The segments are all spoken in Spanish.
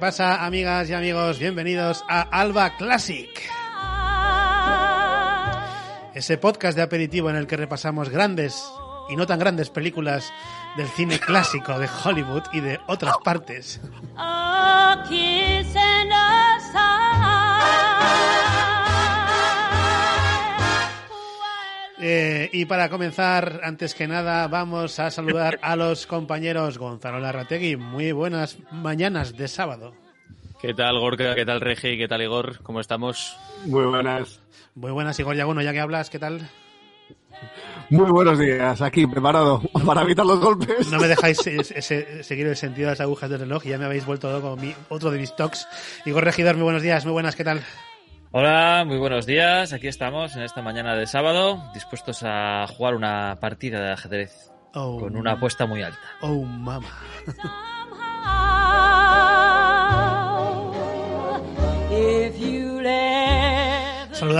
¿Qué pasa, amigas y amigos? Bienvenidos a Alba Classic, ese podcast de aperitivo en el que repasamos grandes y no tan grandes películas del cine clásico de Hollywood y de otras partes. Eh, y para comenzar, antes que nada, vamos a saludar a los compañeros Gonzalo Larrategui. Muy buenas mañanas de sábado. ¿Qué tal, Gorka? ¿Qué tal, Regi? ¿Qué tal, Igor? ¿Cómo estamos? Muy buenas. Muy buenas, Igor Yaguno, ya que hablas, ¿qué tal? Muy buenos días. Aquí, preparado para evitar los golpes. No me dejáis ese- seguir el sentido de las agujas del reloj y ya me habéis vuelto loco mi, otro de mis talks. Igor Regidor, muy buenos días, muy buenas, ¿qué tal? Hola, muy buenos días. Aquí estamos en esta mañana de sábado, dispuestos a jugar una partida de ajedrez Oh, con una apuesta muy alta. Oh, mama.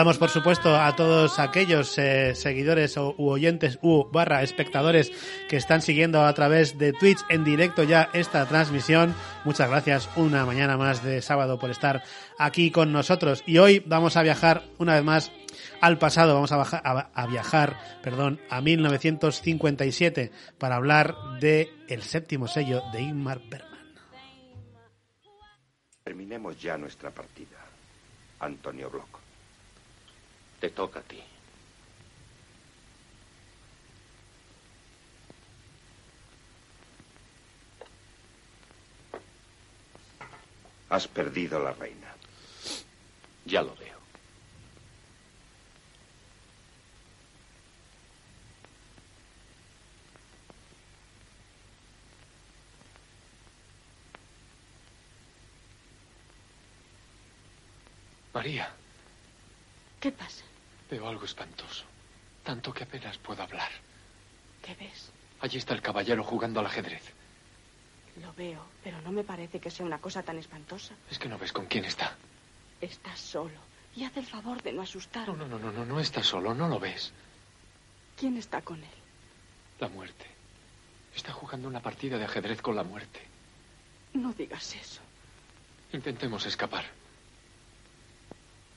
Saludamos, por supuesto, a todos aquellos eh, seguidores o, u oyentes u barra espectadores que están siguiendo a través de Twitch en directo ya esta transmisión. Muchas gracias una mañana más de sábado por estar aquí con nosotros. Y hoy vamos a viajar una vez más al pasado. Vamos a, a- a viajar, perdón, a 1957 para hablar de el séptimo sello de Ingmar Bergman. Terminemos ya nuestra partida. Antonio Block. Te toca a ti. Has perdido la reina. Ya lo veo. María, ¿Qué pasa? Veo algo espantoso. Tanto que apenas puedo hablar. ¿Qué ves? Allí está el caballero jugando al ajedrez. Lo veo, pero no me parece que sea una cosa tan espantosa. Es que no ves con quién está. Estás solo y haz el favor de no asustar. No, no, no, no, no, no está solo, no lo ves. ¿Quién está con él? La muerte. Está jugando una partida de ajedrez con la muerte. No digas eso. Intentemos escapar.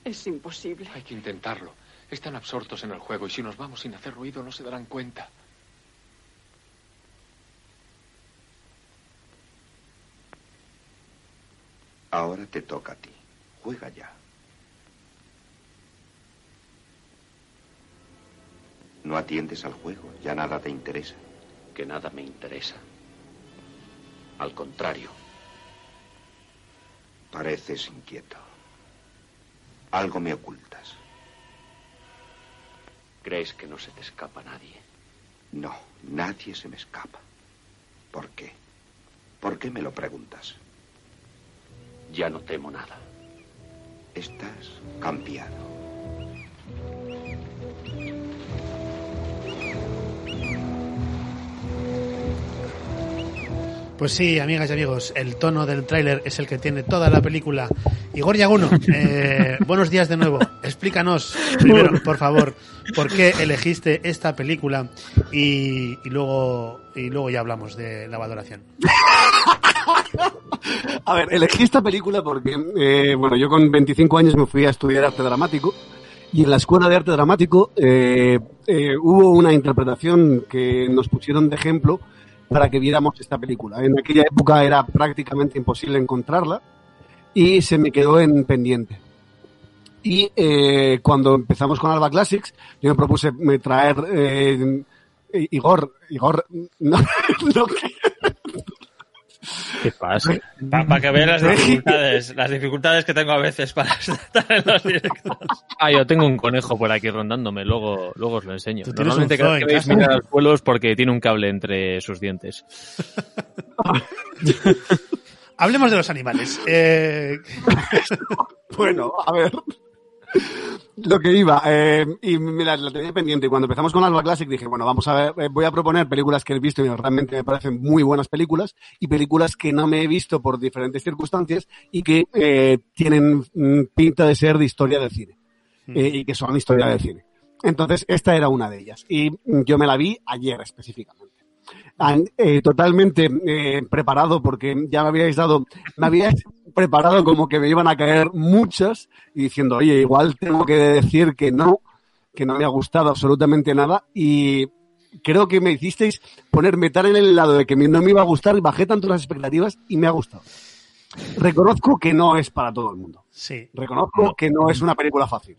Es imposible. Hay que intentarlo. Están absortos en el juego y si nos vamos sin hacer ruido no se darán cuenta. Ahora te toca a ti. Juega ya. No atiendes al juego, ya nada te interesa. Que nada me interesa. Al contrario. Pareces inquieto. Algo me ocultas. ¿Crees que no se te escapa nadie? No, nadie se me escapa. ¿Por qué? ¿Por qué me lo preguntas? Ya no temo nada. Estás cambiado. Pues sí, amigas y amigos, el tono del tráiler es el que tiene toda la película. Igor Yaguno, eh, buenos días de nuevo. Explícanos, primero, por favor, por qué elegiste esta película y, y luego, y luego ya hablamos de la valoración. A ver, elegí esta película porque, eh, bueno, yo con 25 años me fui a estudiar arte dramático y en la escuela de arte dramático eh, eh, hubo una interpretación que nos pusieron de ejemplo para que viéramos esta película. En aquella época era prácticamente imposible encontrarla y se me quedó en pendiente. Y eh, cuando empezamos con Alba Classics, yo me propuse me traer eh, Igor, Igor, no, no, ¿Qué pasa? Para que veas las dificultades, las dificultades que tengo a veces para estar en los directos. Ah, yo tengo un conejo por aquí rondándome, luego, luego os lo enseño. Normalmente cada vez que veis mirar al suelo es porque tiene un cable entre sus dientes. Hablemos de los animales. Eh, Bueno, a ver. Lo que iba, eh, y mira, la tenía pendiente. Y cuando empezamos con Alba Classic dije, bueno, vamos a ver, eh, voy a proponer películas que he visto y realmente me parecen muy buenas películas y películas que no me he visto por diferentes circunstancias y que eh, tienen mm, pinta de ser de historia del cine eh, y que son historia del cine. Entonces, esta era una de ellas y mm, yo me la vi ayer específicamente. Eh, totalmente eh, preparado porque ya me habíais dado, me habíais preparado como que me iban a caer muchas y diciendo, oye, igual tengo que decir que no, que no me ha gustado absolutamente nada y creo que me hicisteis ponerme tan en el lado de que no me iba a gustar y bajé tanto las expectativas y me ha gustado. Reconozco que no es para todo el mundo. sí. Reconozco que no es una película fácil.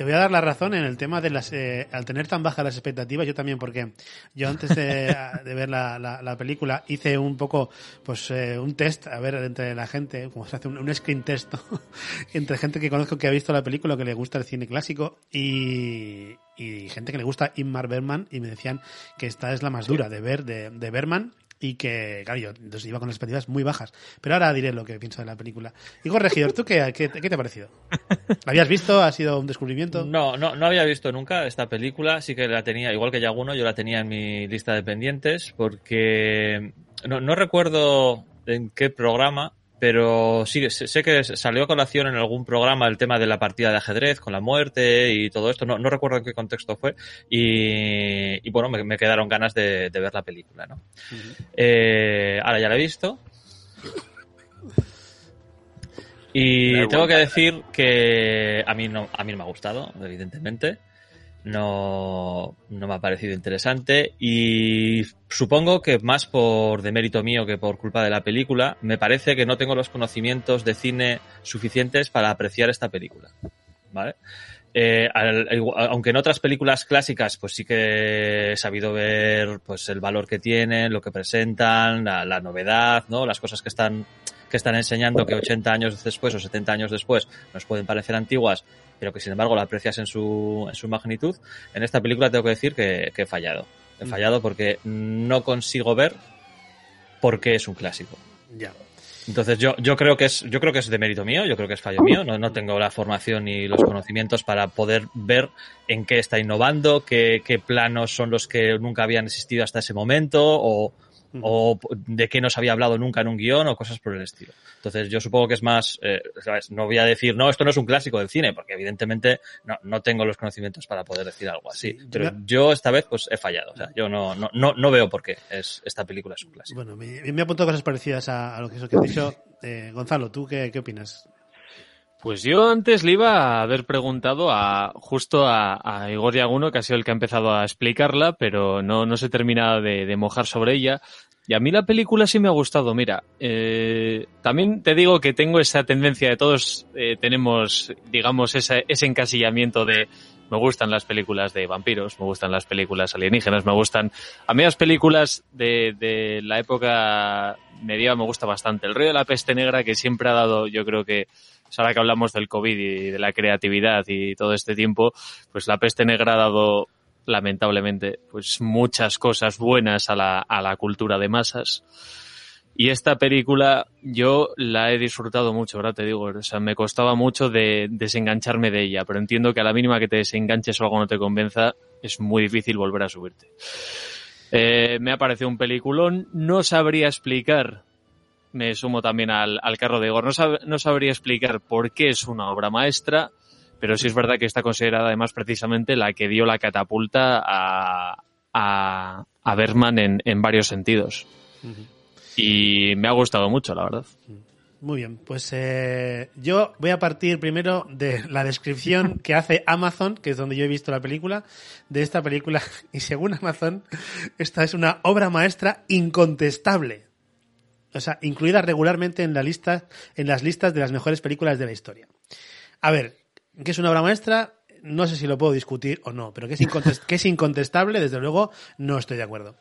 Te voy a dar la razón en el tema de las. eh, al tener tan bajas las expectativas, yo también, porque yo antes de, ver la, la- la película hice un poco, pues, eh, un test, a ver, entre la gente, como se hace un, un screen test, ¿no? entre gente que conozco que ha visto la película, que le gusta el cine clásico, y, y gente que le gusta Inmar Berman, y me decían que esta es la más dura de ver de, de Berman. Y que, claro, yo entonces iba con las expectativas muy bajas. Pero ahora diré lo que pienso de la película. Igor Regidor, ¿tú qué, qué, qué te ha parecido? ¿La habías visto? ¿Ha sido un descubrimiento? No, no, no había visto nunca esta película, sí que la tenía, igual que Yaguno, yo la tenía en mi lista de pendientes, porque no, no recuerdo en qué programa, pero sí, sé, que salió a colación en algún programa el tema de la partida de ajedrez con la muerte y todo esto, no, no recuerdo en qué contexto fue, y, y bueno, me, me quedaron ganas de, de ver la película, ¿no? Eh, ahora ya la he visto. Y tengo que decir que a mí no, a mí no me ha gustado, evidentemente. No, no me ha parecido interesante y supongo que más por demérito mío que por culpa de la película, me parece que no tengo los conocimientos de cine suficientes para apreciar esta película. ¿Vale? Eh, al- aunque en otras películas clásicas, pues sí que he sabido ver pues el valor que tienen, lo que presentan, la, la novedad, ¿no? Las cosas que están, que están enseñando que 80 años después o 70 años después nos pueden parecer antiguas, pero que sin embargo la aprecias en su, en su magnitud. En esta película tengo que decir que, que he fallado. He fallado porque no consigo ver por qué es un clásico. Ya. Entonces yo, yo creo que es, yo creo que es de mérito mío, yo creo que es fallo mío, no, no tengo la formación ni los conocimientos para poder ver en qué está innovando, qué, qué planos son los que nunca habían existido hasta ese momento, o, o de qué no se había hablado nunca en un guion, o cosas por el estilo. Entonces yo supongo que es más, eh, ¿sabes? no voy a decir, no, esto no es un clásico del cine, porque evidentemente no, no tengo los conocimientos para poder decir algo así. Sí, Pero yo- yo esta vez pues he fallado, o sea, yo no, no, no, no veo por qué es, esta película es un clásico. Bueno, me, me apuntado cosas parecidas a, a lo que, eso que has dicho. Eh, Gonzalo, ¿tú qué, qué opinas? Pues yo antes le iba a haber preguntado a justo a, a Igor Yaguno, que ha sido el que ha empezado a explicarla, pero no, no se termina de, de mojar sobre ella. Y a mí la película sí me ha gustado. Mira, eh, también te digo que tengo esa tendencia de todos eh, tenemos, digamos, ese, ese encasillamiento de me gustan las películas de vampiros, me gustan las películas alienígenas, me gustan... A mí las películas de, de la época medieval me gusta bastante. El Río de la Peste Negra, que siempre ha dado, yo creo que, pues ahora que hablamos del COVID y de la creatividad y todo este tiempo, pues la Peste Negra ha dado, lamentablemente, pues muchas cosas buenas a la, a la cultura de masas. Y esta película yo la he disfrutado mucho, ¿verdad? Te digo, o sea, me costaba mucho de desengancharme de ella, pero entiendo que a la mínima que te desenganches o algo no te convenza, es muy difícil volver a subirte. Eh, me ha parecido un peliculón, no sabría explicar, me sumo también al, carro de Igor, no, sab- no sabría explicar por qué es una obra maestra, pero sí es verdad que está considerada además precisamente la que dio la catapulta a, a, a Bergman en, en varios sentidos. Y me ha gustado mucho, la verdad. Muy bien, pues eh, yo voy a partir primero de la descripción que hace Amazon, que es donde yo he visto la película, de esta película. Y según Amazon, esta es una obra maestra incontestable. O sea, incluida regularmente en la lista, en las listas de las mejores películas de la historia. A ver, ¿qué es una obra maestra? No sé si lo puedo discutir o no, pero que es, que es incontestable, desde luego, no estoy de acuerdo.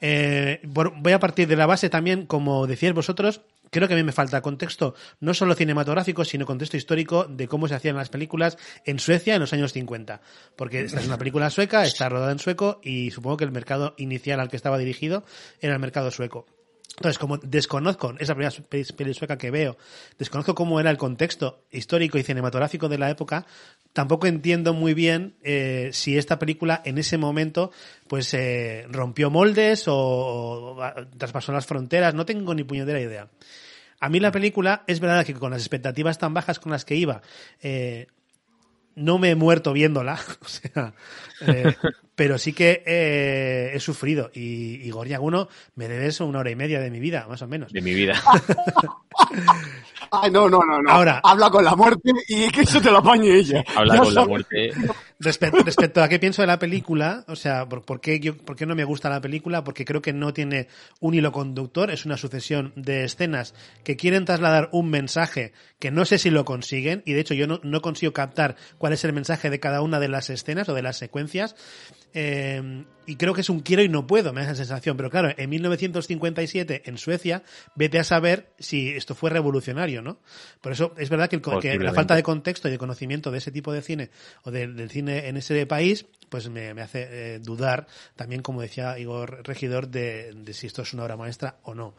Eh, voy a partir de la base también, como decíais vosotros, creo que a mí me falta contexto, no solo cinematográfico, sino contexto histórico de cómo se hacían las películas en Suecia en los años 50. Porque esta es una película sueca, está rodada en sueco y supongo que el mercado inicial al que estaba dirigido era el mercado sueco. Entonces, como desconozco, esa primera peli sueca que veo, desconozco cómo era el contexto histórico y cinematográfico de la época, tampoco entiendo muy bien eh, si esta película en ese momento pues eh, rompió moldes o, o traspasó las fronteras, no tengo ni puñetera idea. A mí la película, es verdad que con las expectativas tan bajas con las que iba, eh, no me he muerto viéndola, o sea, eh, pero sí que eh, he sufrido. Y, y me debes una hora y media de mi vida, más o menos. De mi vida. Ay, no, no, no, no. Ahora- Habla con la muerte y que eso te lo apañe ella. Habla Ya con la muerte. Respecto, respecto a qué pienso de la película, o sea, por, por qué yo, por qué no me gusta la película? Porque creo que no tiene un hilo conductor, es una sucesión de escenas que quieren trasladar un mensaje que no sé si lo consiguen, y de hecho yo no, no consigo captar cuál es el mensaje de cada una de las escenas o de las secuencias. Eh, y creo que es un quiero y no puedo, me da esa sensación. Pero claro, en 1957, en Suecia, vete a saber si esto fue revolucionario, ¿no? Por eso es verdad que, el que la falta de contexto y de conocimiento de ese tipo de cine o del, del cine en ese país, pues me, me hace eh, dudar también, como decía Igor Regidor, de, de si esto es una obra maestra o no.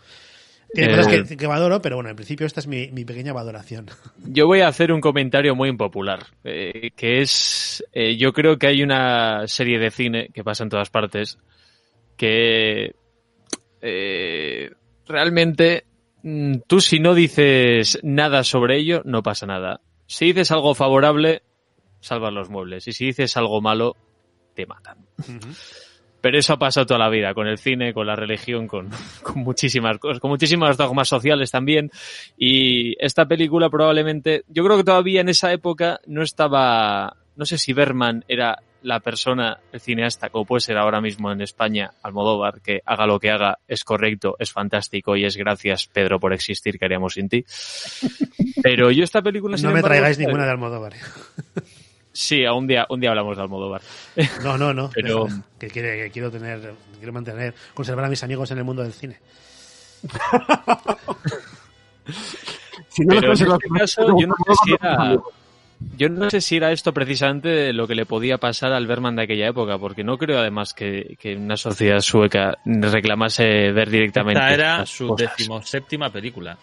Tiene Eh, cosas que, que valoro, pero bueno, en principio esta es mi, mi pequeña valoración. Yo voy a hacer un comentario muy impopular, eh, que es, eh, yo creo que hay una serie de cine que pasa en todas partes, que eh, realmente mm, tú si no dices nada sobre ello, no pasa nada. Si dices algo favorable, salvas los muebles, y si dices algo malo, te matan. Pero eso ha pasado toda la vida, con el cine, con la religión, con, con muchísimas cosas, con muchísimos dogmas sociales también. Y esta película probablemente, yo creo que todavía en esa época no estaba, no sé si Berman era la persona, el cineasta, como puede ser ahora mismo en España, Almodóvar, que haga lo que haga, es correcto, es fantástico y es gracias, Pedro, por existir, que haríamos sin ti. Pero yo esta película... No me embargo, traigáis ¿sabes? ninguna de Almodóvar. Sí, a un día, un día hablamos de Almodóvar. No, no, no. Pero- que, quiere- que quiero tener, quiero mantener, conservar a mis amigos en el mundo del cine. Si no Pero en este caso, yo no sé si era, yo no sé si era esto precisamente lo que le podía pasar al Berman de aquella época, porque no creo además que, que una sociedad sueca reclamase ver directamente. Esta era su decimoséptima película.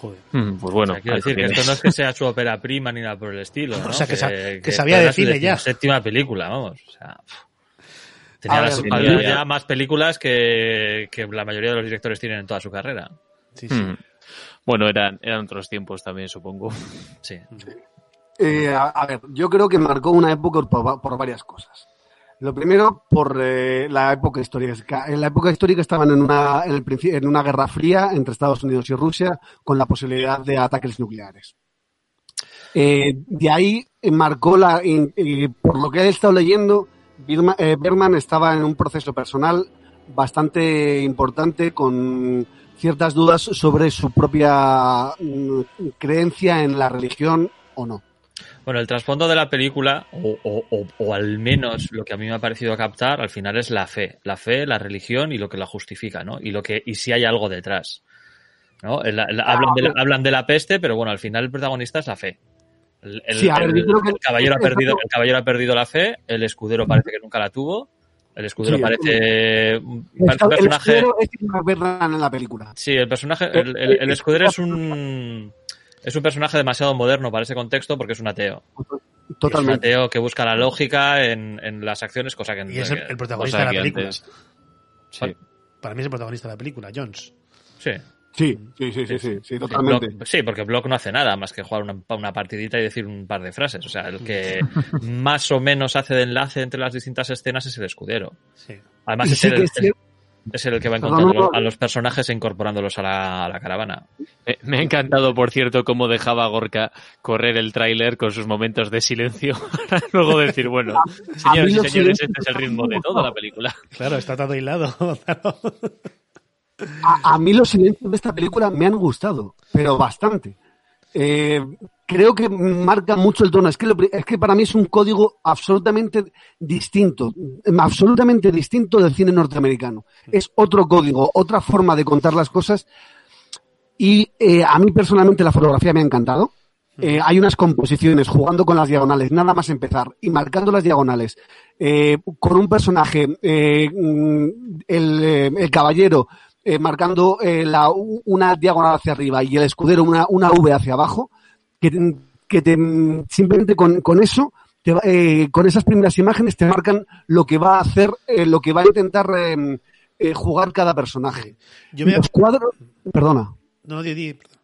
Joder. Mm, Pues bueno, O sea, quiero ahí decir que tienes. esto no es que sea su ópera prima ni nada por el estilo. ¿no? O sea, que sa- que sabía esta de era su cine ya. Séptima película, vamos. O sea, pf. tenía, las- ver, había tenía- ya más películas que, que la mayoría de los directores tienen en toda su carrera. Sí, sí. Mm. Bueno, eran, eran otros tiempos también, supongo. Sí. Eh, a, a ver, yo creo que marcó una época por varias cosas. Lo primero, por eh, la época histórica. En la época histórica estaban en una, en, una guerra fría entre Estados Unidos y Rusia con la posibilidad de ataques nucleares. Eh, de ahí marcó la, eh, por lo que he estado leyendo, eh, Berman estaba en un proceso personal bastante importante con ciertas dudas sobre su propia mm, creencia en la religión o no. Bueno, el trasfondo de la película, o, o- o- o al menos lo que a mí me ha parecido captar, al final es la fe. La fe, la religión y lo que la justifica, ¿no? Y lo que, y si hay algo detrás. ¿No? El- el- hablan, de la, hablan de la peste, pero bueno, al final el protagonista es la fe. El, Sí, ver, que- caballero ha perdido, el caballero ha perdido la fe, el escudero parece que nunca la tuvo. El escudero Sí, parece El, parece el personaje. escudero es en la película. Sí, el personaje, el, el- el escudero es un es un personaje demasiado moderno para ese contexto porque es un ateo. Es un Totalmente. ateo que busca la lógica en, en las acciones, cosa que Y es el, el protagonista de la película. antes- Sí. Para mí es el protagonista de la película, Jones. Sí. Sí, sí, sí, sí, sí, sí, totalmente. Block- sí, porque Block no hace nada más que jugar una, una partidita y decir un par de frases. O sea, el que más o menos hace de enlace entre las distintas escenas es el escudero. Sí. Además, Y es sí el, que es es el que va encontrando no, a los personajes e incorporándolos a la, a la caravana. Me, me ha encantado, por cierto, cómo dejaba a Gorka correr el tráiler con sus momentos de silencio para luego decir, bueno, señoras y señores, este es el ritmo de toda la película. Claro, está todo hilado. A, a mí los silencios de esta película me han gustado, pero bastante. Eh, creo que marca mucho el tono. Es que, lo es que para mí es un código absolutamente distinto, absolutamente distinto del cine norteamericano. Es otro código, otra forma de contar las cosas. Y eh, a mí personalmente la fotografía me ha encantado. Eh, hay unas composiciones jugando con las diagonales, nada más empezar, y marcando las diagonales, eh, con un personaje, eh, mm, el, el caballero, eh, marcando eh, la, una diagonal hacia arriba y el escudero una, una V hacia abajo, que, te- que te, simplemente con, con eso, te va- eh, con esas primeras imágenes te marcan lo que va a hacer, eh, lo que va a intentar eh, eh, jugar cada personaje. Yo me- Los cuadros, perdona No, di, di, perdón.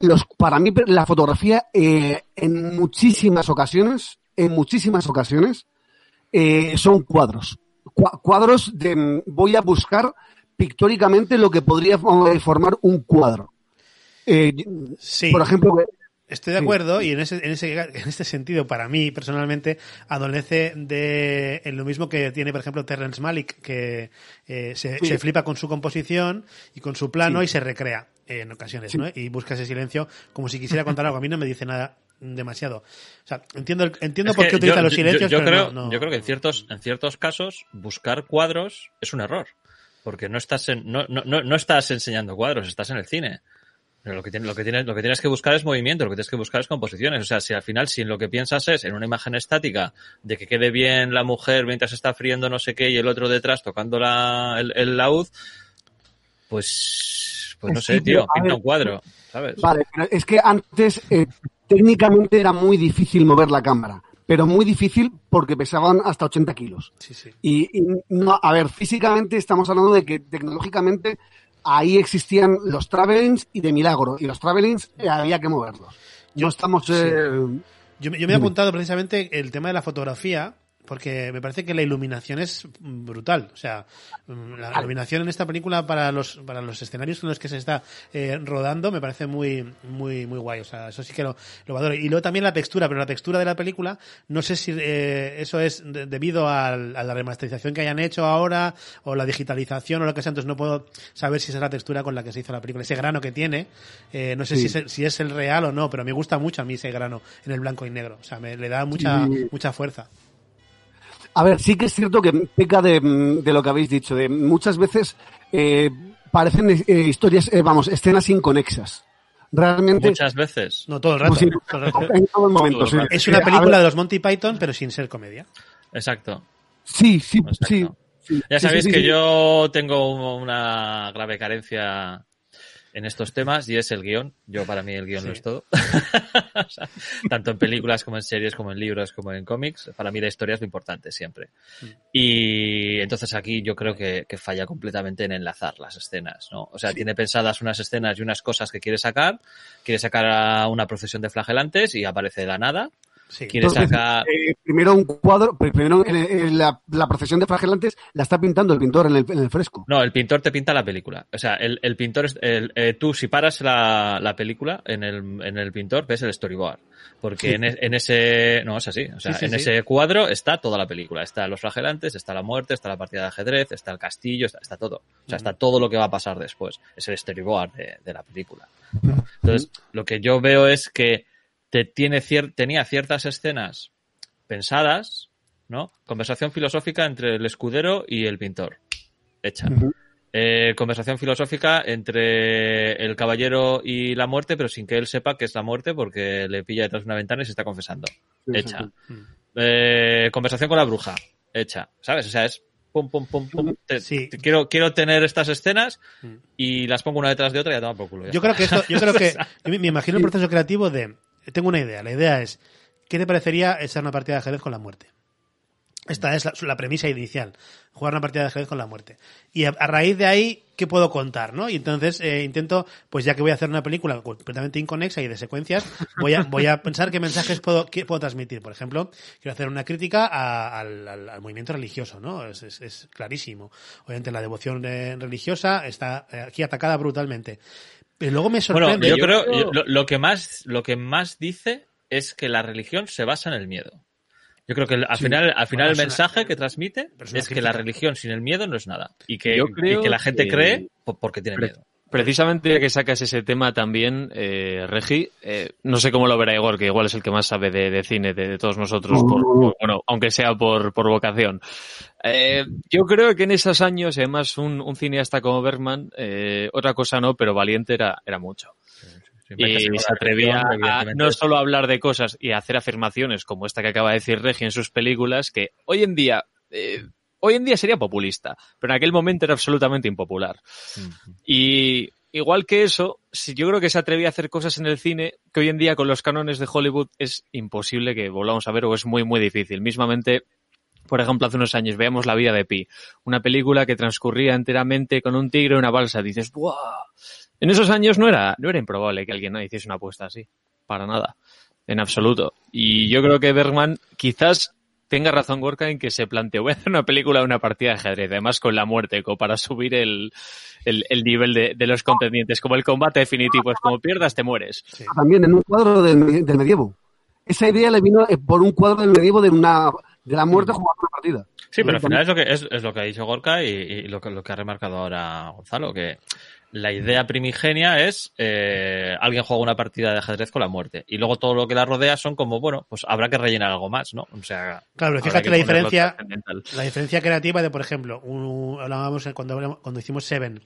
los, para mí la fotografía eh, en muchísimas ocasiones, en muchísimas ocasiones, eh, son cuadros. Cua- cuadros de voy a buscar pictóricamente lo que podría formar un cuadro. Eh, Sí. Por ejemplo, Estoy de Sí. acuerdo y en ese, en ese en este sentido para mí personalmente adolece de en lo mismo que tiene por ejemplo Terrence Malick que eh, se, Sí. se flipa con su composición y con su plano Sí. y se recrea en ocasiones Sí. ¿no? y busca ese silencio como si quisiera contar algo a mí no me dice nada demasiado o sea entiendo el- entiendo Es por qué utiliza yo- los yo- silencios yo, pero creo, no- no- yo creo que en ciertos, en ciertos casos buscar cuadros es un error. Porque no estás, en- no, no, no, no estás enseñando cuadros, estás en el cine. Pero lo que, tiene- lo, que tienes, lo que tienes que buscar es movimiento, lo que tienes que buscar es composiciones. O sea, si al final, si en lo que piensas es en una imagen estática de que quede bien la mujer mientras está friendo no sé qué y el otro detrás tocando la, el, el laúd, pues, pues no Sí, sé, tío, a pinta ver, un cuadro, ¿sabes? Vale, pero es que antes eh, técnicamente era muy difícil mover la cámara, pero muy difícil porque pesaban hasta 80 kilos. sí, sí. Y, y no, a ver, físicamente estamos hablando de que tecnológicamente ahí existían los travelings y de milagro, y los travelings eh, había que moverlos. No estamos... sí. eh, Yo, yo me he apuntado precisamente el tema de la fotografía, porque me parece que la iluminación es mm, brutal. O sea, mm, la iluminación en esta película para los, para los escenarios en los que se está eh, rodando me parece muy, muy, muy guay. O sea, eso sí que lo, lo valoro. Y luego también la textura, pero la textura de la película, no sé si eh, eso es de- debido a la remasterización que hayan hecho ahora, o la digitalización, o lo que sea. Entonces no puedo saber si esa es la textura con la que se hizo la película. Ese grano que tiene, eh, no sé Sí. si, es si es el real o no, pero me gusta mucho a mí ese grano en el blanco y negro. O sea, me le da mucha, Sí. mucha fuerza. A ver, sí que es cierto que peca de, mm, de lo que habéis dicho, de muchas veces eh, parecen eh, historias, eh, vamos, escenas inconexas. Realmente... Muchas veces. No, todo el rato. Sí, todo el rato. en todo el momento, Todo el sí. rato. Es una película ver, de los Monty Python, pero sin ser comedia. Exacto. Sí, sí, Exacto. sí. Ya sabéis sí, sí, que yo tengo una grave carencia en estos temas y es el guion. Yo para mí el guion Sí. lo es todo. O sea, tanto en películas como en series, como en libros, como en cómics. Para mí la historia es lo importante siempre. Mm. Y entonces aquí yo creo que, que falla completamente en enlazar las escenas, ¿no? O sea, tiene pensadas unas escenas y unas cosas que quiere sacar. Quiere sacar a una procesión de flagelantes y aparece de la nada. Sí. Quiere Entonces, sacar... eh, primero un cuadro, pr- primero en, en la, la procesión de flagelantes la está pintando el pintor en el, en el fresco. No, el pintor te pinta la película. O sea, el, el pintor, es, el, eh, tú si paras la, la película en el, en el pintor ves el storyboard. Porque Sí. en, e- en ese, no, es así. O sea, Sí, sí, en sí. ese cuadro está toda la película. Está los flagelantes, está la muerte, está la partida de ajedrez, está el castillo, está, está todo. O sea, está todo lo que va a pasar después. Es el storyboard de, de la película. Entonces, lo que yo veo es que te tiene cier- tenía ciertas escenas pensadas, ¿no? Conversación filosófica entre el escudero y el pintor. Hecha. Eh, conversación filosófica entre el caballero y la muerte, pero sin que él sepa que es la muerte porque le pilla detrás de una ventana y se está confesando. Hecha. Eh, conversación con la bruja. Hecha. ¿Sabes? O sea, es pum, pum, pum, pum. Te- Sí. te quiero, quiero tener estas escenas Mm. y las pongo una detrás de otra y a tomar por culo. ya Yo creo que esto, yo creo que, me imagino el proceso creativo de, tengo una idea, la idea es, ¿qué te parecería echar una partida de ajedrez con la muerte? Esta es la, premisa inicial, jugar una partida de ajedrez con la muerte. Y a, raíz de ahí, ¿qué puedo contar? ¿no? Y entonces eh, intento, pues ya que voy a hacer una película completamente inconexa y de secuencias, voy a, voy a pensar qué mensajes puedo, transmitir. Por ejemplo, quiero hacer una crítica al, movimiento religioso, ¿no? Es, es- es clarísimo. Obviamente la devoción eh, religiosa está eh, aquí atacada brutalmente. Pero luego me Bueno, sorprende... yo creo, yo- lo, lo que más, lo que más dice es que la religión se basa en el miedo. Yo creo que el- al Sí. final, al final Bueno, el una- mensaje que transmite es que la religión sin el miedo no es nada. Y que, Yo y que la gente que- cree po- porque tiene Pre- miedo. Precisamente ya que sacas ese tema también, eh, Regi, eh, no sé cómo lo verá Igor, que igual es el que más sabe de, de cine de, de todos nosotros, por- por- bueno, aunque sea por, por vocación. Eh, yo creo que en esos años, además un, un cineasta como Bergman, eh, otra cosa no, pero valiente era, era mucho. Y se atrevía a no solo a hablar de cosas y a hacer afirmaciones como esta que acaba de decir Regi en sus películas, que hoy en día, eh, hoy en día sería populista, pero en aquel momento era absolutamente impopular. Y igual que eso, si yo creo que se atrevía a hacer cosas en el cine que hoy en día con los cánones de Hollywood es imposible que volvamos a ver o es muy, muy difícil. Mismamente, por ejemplo, hace unos años veamos La vida de Pi, una película que transcurría enteramente con un tigre y una balsa. Dices, ¡buah! En esos años no era, no era improbable que alguien hiciese una apuesta así. Para nada. En absoluto. Y yo creo que Bergman quizás tenga razón Gorka en que se planteó, voy a hacer una película de una partida de ajedrez, además con la muerte, como para subir el, el, el nivel de, de los contendientes, como el combate definitivo, es como pierdas, te mueres. También en un cuadro del, me- del medievo. Esa idea le vino eh, por un cuadro del medievo de una de la muerte jugando una partida. Sí, pero al final es lo que, es, es lo que ha dicho Gorka y, y lo, que, lo que ha remarcado ahora Gonzalo, que la idea primigenia es eh, alguien juega una partida de ajedrez con la muerte. Y luego todo lo que la rodea son como, bueno, pues habrá que rellenar algo más, ¿no? O sea, Claro, pero fíjate que la diferencia, la diferencia creativa de, por ejemplo, un- hablábamos cuando, hablamos- cuando hicimos Seven,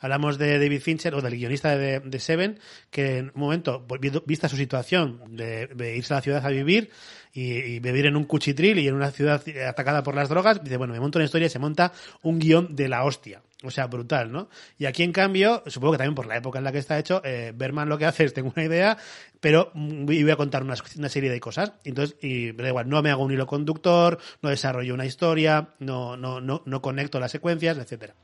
hablamos de David Fincher o del guionista de, de Seven, que en un momento, pues, vista su situación de, de irse a la ciudad a vivir y, y vivir en un cuchitril y en una ciudad atacada por las drogas, dice, bueno, me monto una historia y se monta un guion de la hostia. O sea, brutal, ¿no? Y aquí, en cambio, supongo que también por la época en la que está hecho, eh, Berman lo que hace es, tengo una idea, pero mm, voy a contar una, una serie de cosas. Entonces, y da igual, no me hago un hilo conductor, no desarrollo una historia, no, no, no, no conecto las secuencias, etcétera.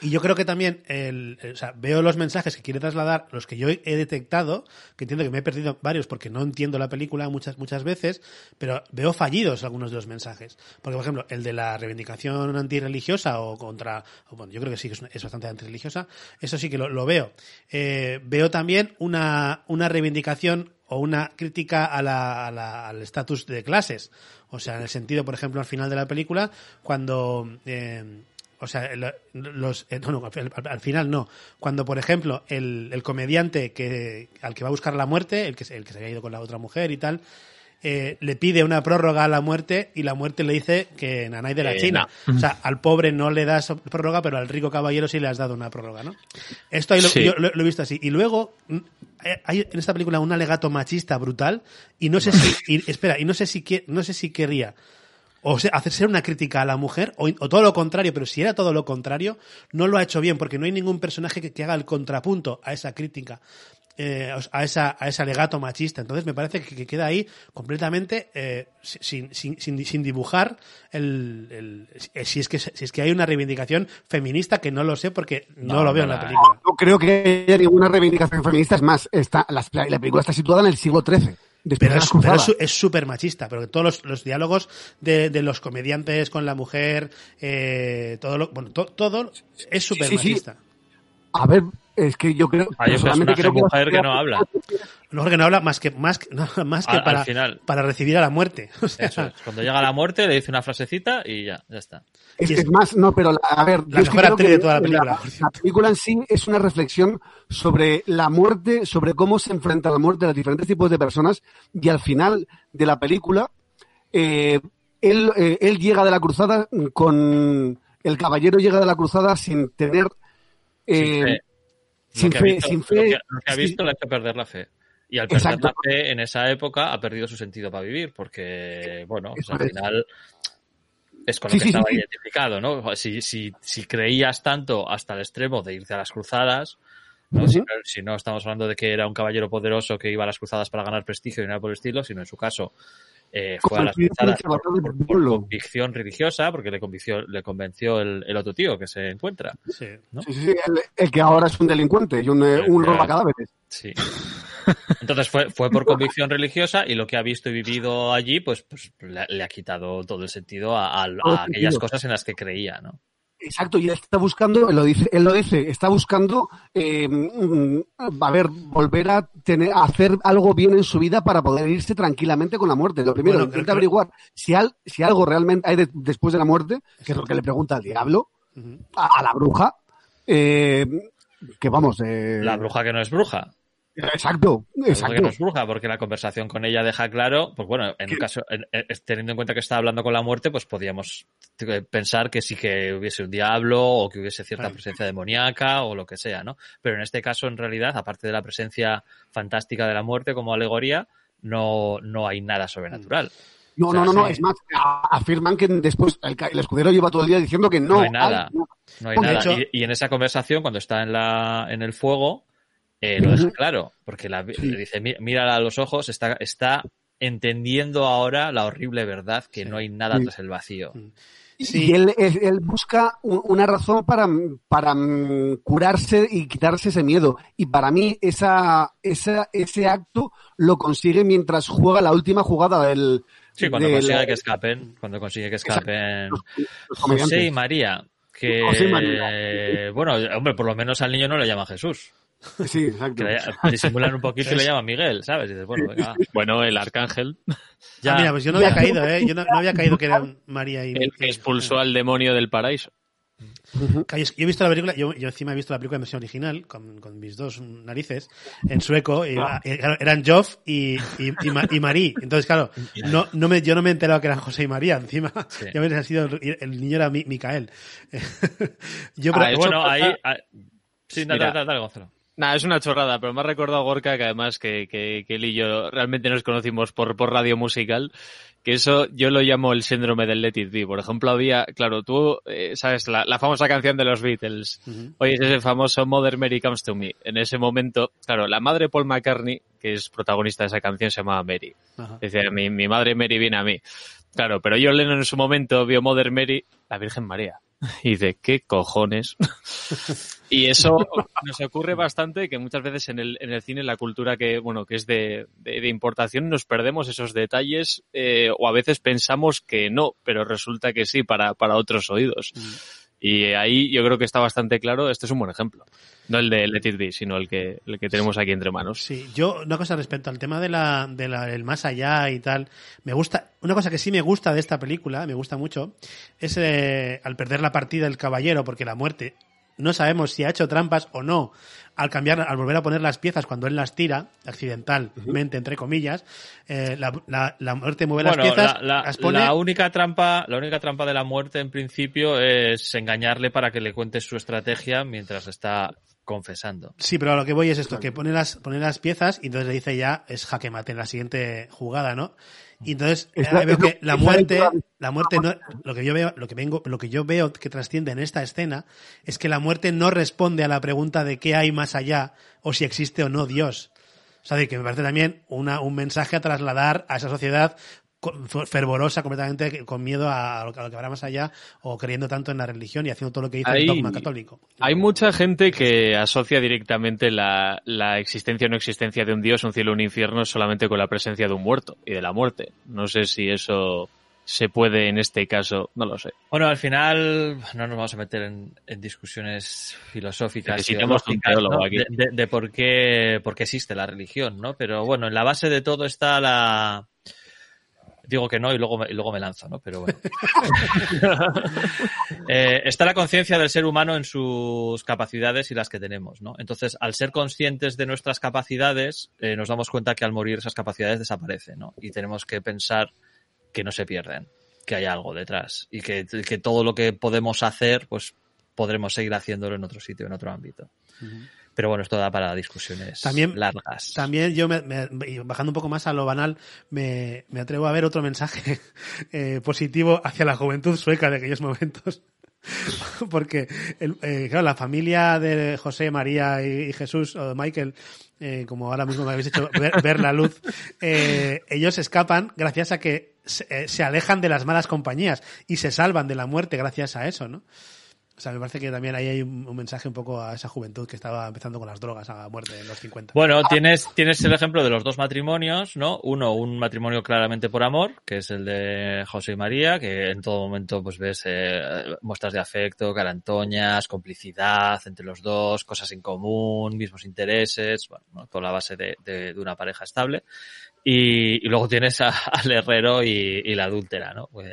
Y yo creo que también, el, o sea, veo los mensajes que quiere trasladar, los que yo he detectado, que entiendo que me he perdido varios porque no entiendo la película muchas, muchas veces, pero veo fallidos algunos de los mensajes. Porque, por ejemplo, el de la reivindicación antirreligiosa o contra, bueno, yo creo que sí que es, bastante antirreligiosa, eso sí que lo, veo. Eh, veo también una, una reivindicación o una crítica a al estatus de clases. O sea, en el sentido, por ejemplo, al final de la película, cuando... eh, o sea, los, eh, no, no, al, al- al final no. Cuando, por ejemplo, el, el comediante que, al que va a buscar la muerte, el que, se- el que se había ido con la otra mujer y tal, eh, le pide una prórroga a la muerte y la muerte le dice que nanay de la Que China. no. O sea, al pobre no le das prórroga, pero al rico caballero sí le has dado una prórroga, ¿no? Esto ahí lo, Sí. yo lo, lo he visto así. Y luego mm, eh, hay en esta película un alegato machista brutal y no sé si, y, espera, y no sé si, no sé si querría o sea, hacer ser una crítica a la mujer, o, o todo lo contrario, pero si era todo lo contrario, no lo ha hecho bien, porque no hay ningún personaje que, que haga el contrapunto a esa crítica, eh, a, esa, a ese alegato machista. Entonces me parece que, que queda ahí completamente eh, sin, sin, sin, sin dibujar el, el- eh, si, es que, si es que hay una reivindicación feminista, que no lo sé porque no, No, lo veo no en la película. No creo que haya ninguna reivindicación feminista. Es más, está, la película está situada en el siglo XIII. Pero es pero es súper machista, pero todos los, los diálogos de, de los comediantes con la mujer, eh, todo lo, bueno, to- todo es súper sí, sí. machista. A ver, es que yo creo. Hay personalmente personaje creo que mujer que no habla. Lo mejor que no habla más que, más, que- no, más que Al- al para, final. para recibir a la muerte. O sea, Eso es. Cuando llega la muerte le dice una frasecita y ya, ya está. Es, es- es más, no, pero la- a ver, La yo mejor actriz de toda la película, La, película en sí es una reflexión sobre la muerte, sobre cómo se enfrenta la muerte a los diferentes tipos de personas y al final de la película eh, él, eh, él llega de la cruzada con el caballero llega de la cruzada sin tener eh, Sin fe. Lo que ha fe, visto- sin Lo fe, que, lo que ha sí. visto le ha hecho perder la fe. Y al perder Exacto. la fe en esa época ha perdido su sentido para vivir, porque, bueno, pues al final es con lo Sí, que sí, estaba sí. identificado, ¿no? Si, si, si creías tanto hasta el extremo de irte a las cruzadas, no, si no estamos hablando de que era un caballero poderoso que iba a las cruzadas para ganar prestigio y nada por el estilo, sino en su caso eh, fue a las cruzadas por, por- por convicción religiosa, porque le convenció, le convenció el, el otro tío que se encuentra. Sí. ¿no? Sí, sí, el, el que ahora es un delincuente y un, eh, un roba cadáveres. Sí. Entonces fue, fue por convicción religiosa y lo que ha visto y vivido allí, pues, pues le, le ha quitado todo el sentido a, aquellas cosas en las que creía, ¿no? Exacto, y él está buscando, él lo dice, él lo dice, está buscando, eh, mm, a ver, volver a tener, a hacer algo bien en su vida para poder irse tranquilamente con la muerte. Lo primero, Bueno, intenta averiguar si, al- si algo realmente hay de- después de la muerte, que es lo que le pregunta al diablo, a, a la bruja, eh, que vamos, eh, La bruja que no es bruja. Exacto, que exacto. no es bruja, porque la conversación con ella deja claro, pues bueno, en un caso, en- en- teniendo en cuenta que está hablando con la muerte, pues podíamos eh, pensar que sí que hubiese un diablo o que hubiese cierta presencia demoníaca o lo que sea, ¿no? Pero en este caso, en realidad, aparte de la presencia fantástica de la muerte como alegoría, no, no hay nada sobrenatural. No, O sea, no, no, no, es más, afirman que después el, escudero lleva todo el día diciendo que no, No hay nada. hay- No hay nada. y, y en esa conversación, cuando está en, la, en el fuego, eh, lo deja claro, porque la, Sí. le dice, "Mí- mírala a los ojos, está, está entendiendo ahora la horrible verdad que no hay nada Sí. tras el vacío. Sí. Y él, él- él busca un- una razón para, para mm, curarse y quitarse ese miedo. Y para mí esa, esa, ese acto lo consigue mientras juega la última jugada del... Sí, cuando de consigue que escapen, cuando consigue que escapen los- los José y María, que, José y María. bueno, hombre, por lo menos al niño no le llama Jesús, Sí, exacto. disimulan un poquito y le llaman Miguel, ¿sabes? Y dices, bueno, venga, Bueno, el arcángel, ya. Ah, mira, pues yo no había caído, ¿eh? Yo no, no había caído que eran María y... el que expulsó al demonio del paraíso. Yo he visto la película, yo, yo encima he visto la película en versión original, con, con mis dos narices, en sueco, y, claro, eran Joff y, y, y, Ma- y Marí. Entonces, claro, no, no me, yo no me he enterado que eran José y María, encima. Sí. Ya hubiera sido, el, el niño era Mi- Micael. yo, Ah, pero- eso bueno, pasa- ahí... ah, Sí, dale, Mira. dale, dale, Gonzalo. Nada, es una chorrada, pero me ha recordado Gorka que además que, que, que él y yo realmente nos conocimos por, por radio musical, que eso yo lo llamo el síndrome del Let It Be. Por ejemplo, había, claro, tú eh, sabes la, la famosa canción de los Beatles, oye, es ese famoso Mother Mary Comes to Me. En ese momento, claro, la madre de Paul McCartney, que es protagonista de esa canción, se llamaba Mary. Decía, mi, mi madre Mary viene a mí. Claro, pero John Lennon en su momento vio Mother Mary, la Virgen María. Y de qué cojones. y eso nos ocurre bastante que muchas veces en el, en el cine, la cultura que, bueno, que es de, de, de importación, nos perdemos esos detalles, eh, o a veces pensamos que no, pero resulta que sí para, para otros oídos. Y ahí yo creo que está bastante claro, este es un buen ejemplo. No el de Let It Be, sino el que, el que tenemos aquí entre manos. Sí, yo, una cosa respecto al tema de la, de más allá y tal, me gusta, una cosa que sí me gusta de esta película, me gusta mucho, es eh, al perder la partida el caballero, porque la muerte, no sabemos si ha hecho trampas o no, al cambiar, al volver a poner las piezas cuando él las tira, accidentalmente, entre comillas, eh, la, la, la muerte mueve las piezas, la, la- las pone, la única trampa, la única trampa de la muerte en principio es engañarle para que le cuentes su estrategia mientras está confesando. Sí, pero a lo que voy es esto, que pone las, pone las piezas y entonces le dice ya es jaque mate en la siguiente jugada, ¿no? Y entonces eh, veo que la muerte, la muerte no, lo que yo veo, lo que vengo, lo que yo veo que trasciende en esta escena es que la muerte no responde a la pregunta de qué hay más allá o si existe o no Dios. O sea, de que me parece también una, un mensaje a trasladar a esa sociedad fervorosa completamente con miedo a lo, que- a lo que habrá más allá o creyendo tanto en la religión y haciendo todo lo que dice Hay- el dogma católico. Hay mucha gente que asocia directamente la, la existencia o no existencia de un dios, un cielo o un infierno solamente con la presencia de un muerto y de la muerte. No sé si eso se puede en este caso, no lo sé. Bueno, al final no nos vamos a meter en, en discusiones filosóficas. Necesitamos un teológicas, teólogo ¿no? aquí. De, de- de por qué, por qué existe la religión, ¿no? Pero bueno, en la base de todo está la... Digo que no y luego y luego me lanzo, ¿no? Pero bueno. Eh, está la conciencia del ser humano en sus capacidades y las que tenemos, ¿no? Entonces, al ser conscientes de nuestras capacidades, eh, nos damos cuenta que al morir esas capacidades desaparecen, ¿no? Y tenemos que pensar que no se pierden, que hay algo detrás y que, que todo lo que podemos hacer, pues podremos seguir haciéndolo en otro sitio, en otro ámbito. Pero bueno, esto da para discusiones También- largas. También yo, me- me- y bajando un poco más a lo banal, me, me atrevo a ver otro mensaje eh, positivo hacia la juventud sueca de aquellos momentos. Porque, el- eh, claro, la familia de José, María y, y Jesús, o de Michael, eh, como ahora mismo me habéis hecho ver, ver la luz, eh, ellos escapan gracias a que se, eh, se alejan de las malas compañías y se salvan de la muerte gracias a eso, ¿no? O sea, me parece que también ahí hay un, un mensaje un poco a esa juventud que estaba empezando con las drogas a muerte en los 50. Bueno, tienes, tienes el ejemplo de los dos matrimonios, ¿no? Uno, un matrimonio claramente por amor, que es el de José y María, que en todo momento pues ves eh, muestras de afecto, carantoñas, complicidad entre los dos, cosas en común, mismos intereses, bueno, ¿no? toda la base de, de- de una pareja estable. Y, y luego tienes a- al herrero y, y la adúltera, ¿no? Pues,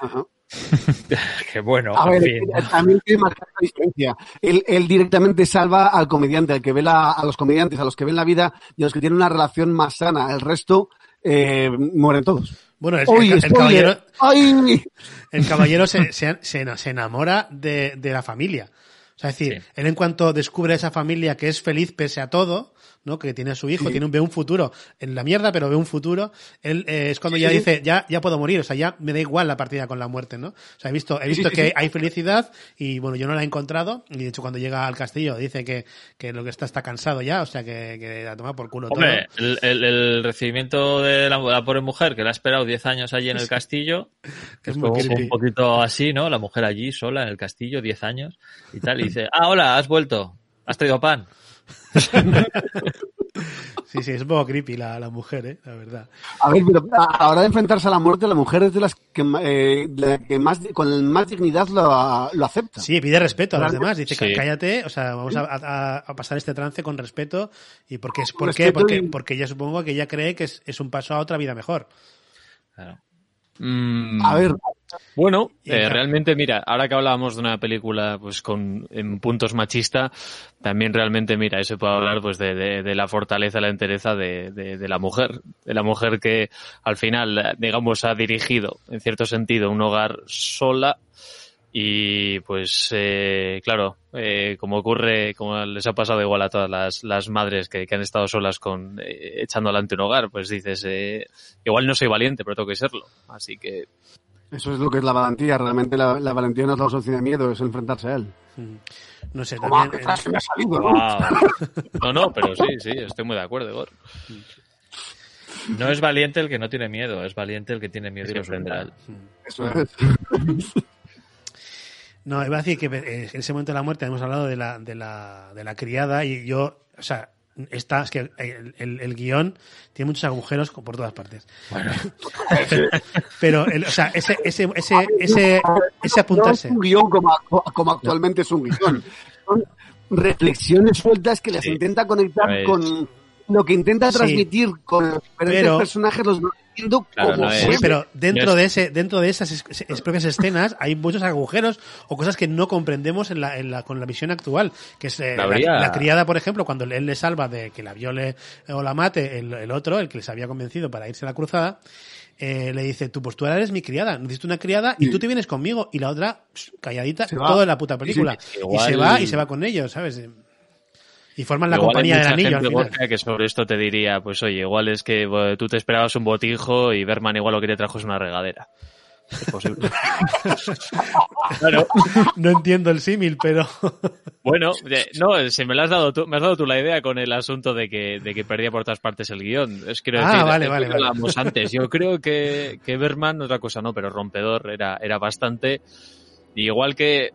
Ajá. que bueno, A ver, fin. eh, también tiene marcar la diferencia. Él, él directamente salva al comediante, al que ve la, a los comediantes, a los que ven la vida y a los que tienen una relación más sana. El resto eh, mueren todos. Bueno, el, Uy, el- caballero, ¡Ay! el caballero se, se, enamora de, de la familia. O sea, es decir, Sí. él en cuanto descubre esa familia que es feliz pese a todo, ¿no? Que tiene a su hijo, Sí. tiene un, ve un futuro en la mierda, pero ve un futuro, él eh, es cuando ya Sí. dice, ya, ya puedo morir, o sea, ya me da igual la partida con la muerte, ¿no? O sea, he visto, he visto que hay felicidad y bueno, yo no la he encontrado, y de hecho cuando llega al castillo dice que, que lo que está está cansado ya, o sea, que, que a tomar por culo Hombre, todo. el, el- el recibimiento de la, la pobre mujer que la ha esperado 10 años allí en el castillo, que Es es como un poquito así, ¿no? La mujer allí sola en el castillo, 10 años y tal, y dice, ah, hola, has vuelto, has traído pan. Sí, sí, es un poco creepy la, la mujer, ¿eh? La verdad. A ver, pero a a la hora de enfrentarse a la muerte, la mujer es de las que, eh, de la que más, con más dignidad lo, lo acepta. Sí, pide respeto a los demás. Dice, Sí. cállate, o sea, vamos a, a- a pasar este trance con respeto. ¿Y por qué? es- ¿Por qué? Porque, y- porque ella supongo que ella cree que es, es un paso a otra vida mejor. Claro. Mm, A ver, Bueno, eh, realmente, mira, ahora que hablábamos de una película pues con en puntos machista, también realmente, mira, eso puede hablar pues de, de- de la fortaleza, la entereza de, de- de la mujer, de la mujer que al final, digamos, ha dirigido, en cierto sentido, un hogar sola y pues, eh, claro, eh, como ocurre, como les ha pasado igual a todas las, las madres que, que han estado solas con eh, echando adelante un hogar, pues dices, eh, igual no soy valiente, pero tengo que serlo. Así que eso es lo que es la valentía. Realmente la, la valentía no es la ausencia de miedo, es enfrentarse a él. No sé, también. qué frase me ha salido, ¿no? Wow. No, no, pero sí, sí, estoy muy de acuerdo, Igor. No es valiente el que no tiene miedo, es valiente el que tiene miedo y lo Siempre enfrenta. Eso es. No, iba a decir que eh, en ese momento de la muerte hemos hablado de la, de la, de la criada y yo, o sea, esta, es que el, el- el guion tiene muchos agujeros por todas partes. Pero, el- o sea, ese, ese, ese, ese, ese No apuntarse. es un guion como, como actualmente es un guion. Son reflexiones sueltas que las Sí. intenta conectar No con lo que intenta Sí. transmitir con los diferentes Pero- personajes, los va haciendo Claro, como no es- pero dentro de ese, dentro de esas es- es- propias escenas hay muchos agujeros o cosas que no comprendemos en la, en la, con la visión actual. Que es eh, la, criada, por ejemplo, cuando él le salva de que la viole o la mate, el, el otro, el que les había convencido para irse a la cruzada, eh, le dice, tú, pues tú ahora eres mi criada, necesito una criada y Sí. tú te vienes conmigo. Y la otra, psh, calladita, Se va. toda la puta película. Sí, sí, Y se va y se va con ellos, ¿sabes? Y forman la Igual compañía del anillo al gente, final. Gorka, que sobre esto te diría, pues oye, igual es que bueno, tú te esperabas un botijo y Berman igual lo que te trajo es una regadera. Es posible. claro. No entiendo el símil, pero... Bueno, no, si me lo has dado tú, me has dado tú la idea con el asunto de que, de que perdía por todas partes el guion. Es quiero Ah, decir, vale, vale, hablábamos antes. Yo creo que, que Berman, otra cosa no, pero rompedor era, era bastante. Igual que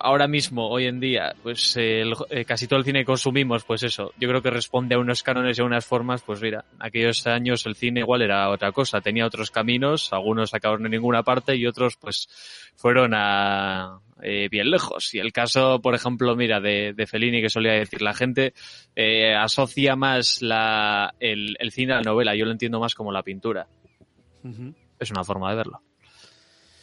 ahora mismo, hoy en día, pues el- eh, casi todo el cine que consumimos, pues eso, yo creo que responde a unos cánones y a unas formas, pues mira, aquellos años el cine igual era otra cosa, tenía otros caminos, algunos acabaron en ninguna parte y otros pues fueron a eh, bien lejos. Y el caso, por ejemplo, mira, de, de Fellini, que solía decir la gente, eh, asocia más la, el, el cine a la novela, yo lo entiendo más como la pintura. Es una forma de verlo.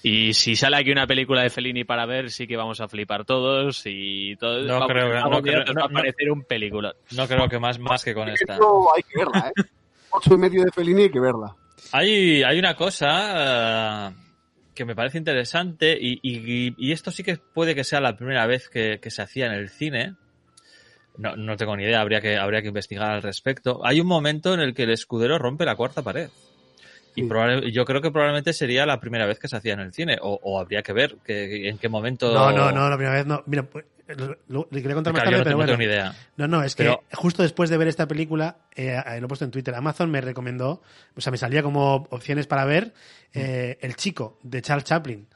Y si sale aquí una película de Fellini para ver, sí que vamos a flipar todos y todo. No vamos, creo que- no día creo- nos no- va a no- parecer un película. No creo que más, más que con esta. Hay que verla, ¿eh? Ocho y medio de Fellini hay que verla. Hay, hay una cosa eh, que me parece interesante y, y- y esto sí que puede que sea la primera vez que, que se hacía en el cine. No, no tengo ni idea, habría que, habría que investigar al respecto. Hay un momento en el que el escudero rompe la cuarta pared. Y probable- yo creo que probablemente sería la primera vez que se hacía en el cine, o, o habría que ver que, en qué momento. No, no, no, la primera vez no. Mira, pues, lo, le quería contar más tarde, no pero tengo bueno. ni idea. No, no, es que Pero- justo después de ver esta película, eh, eh, lo he puesto en Twitter, Amazon me recomendó, o sea, me salía como opciones para ver eh, El chico de Charles Chaplin.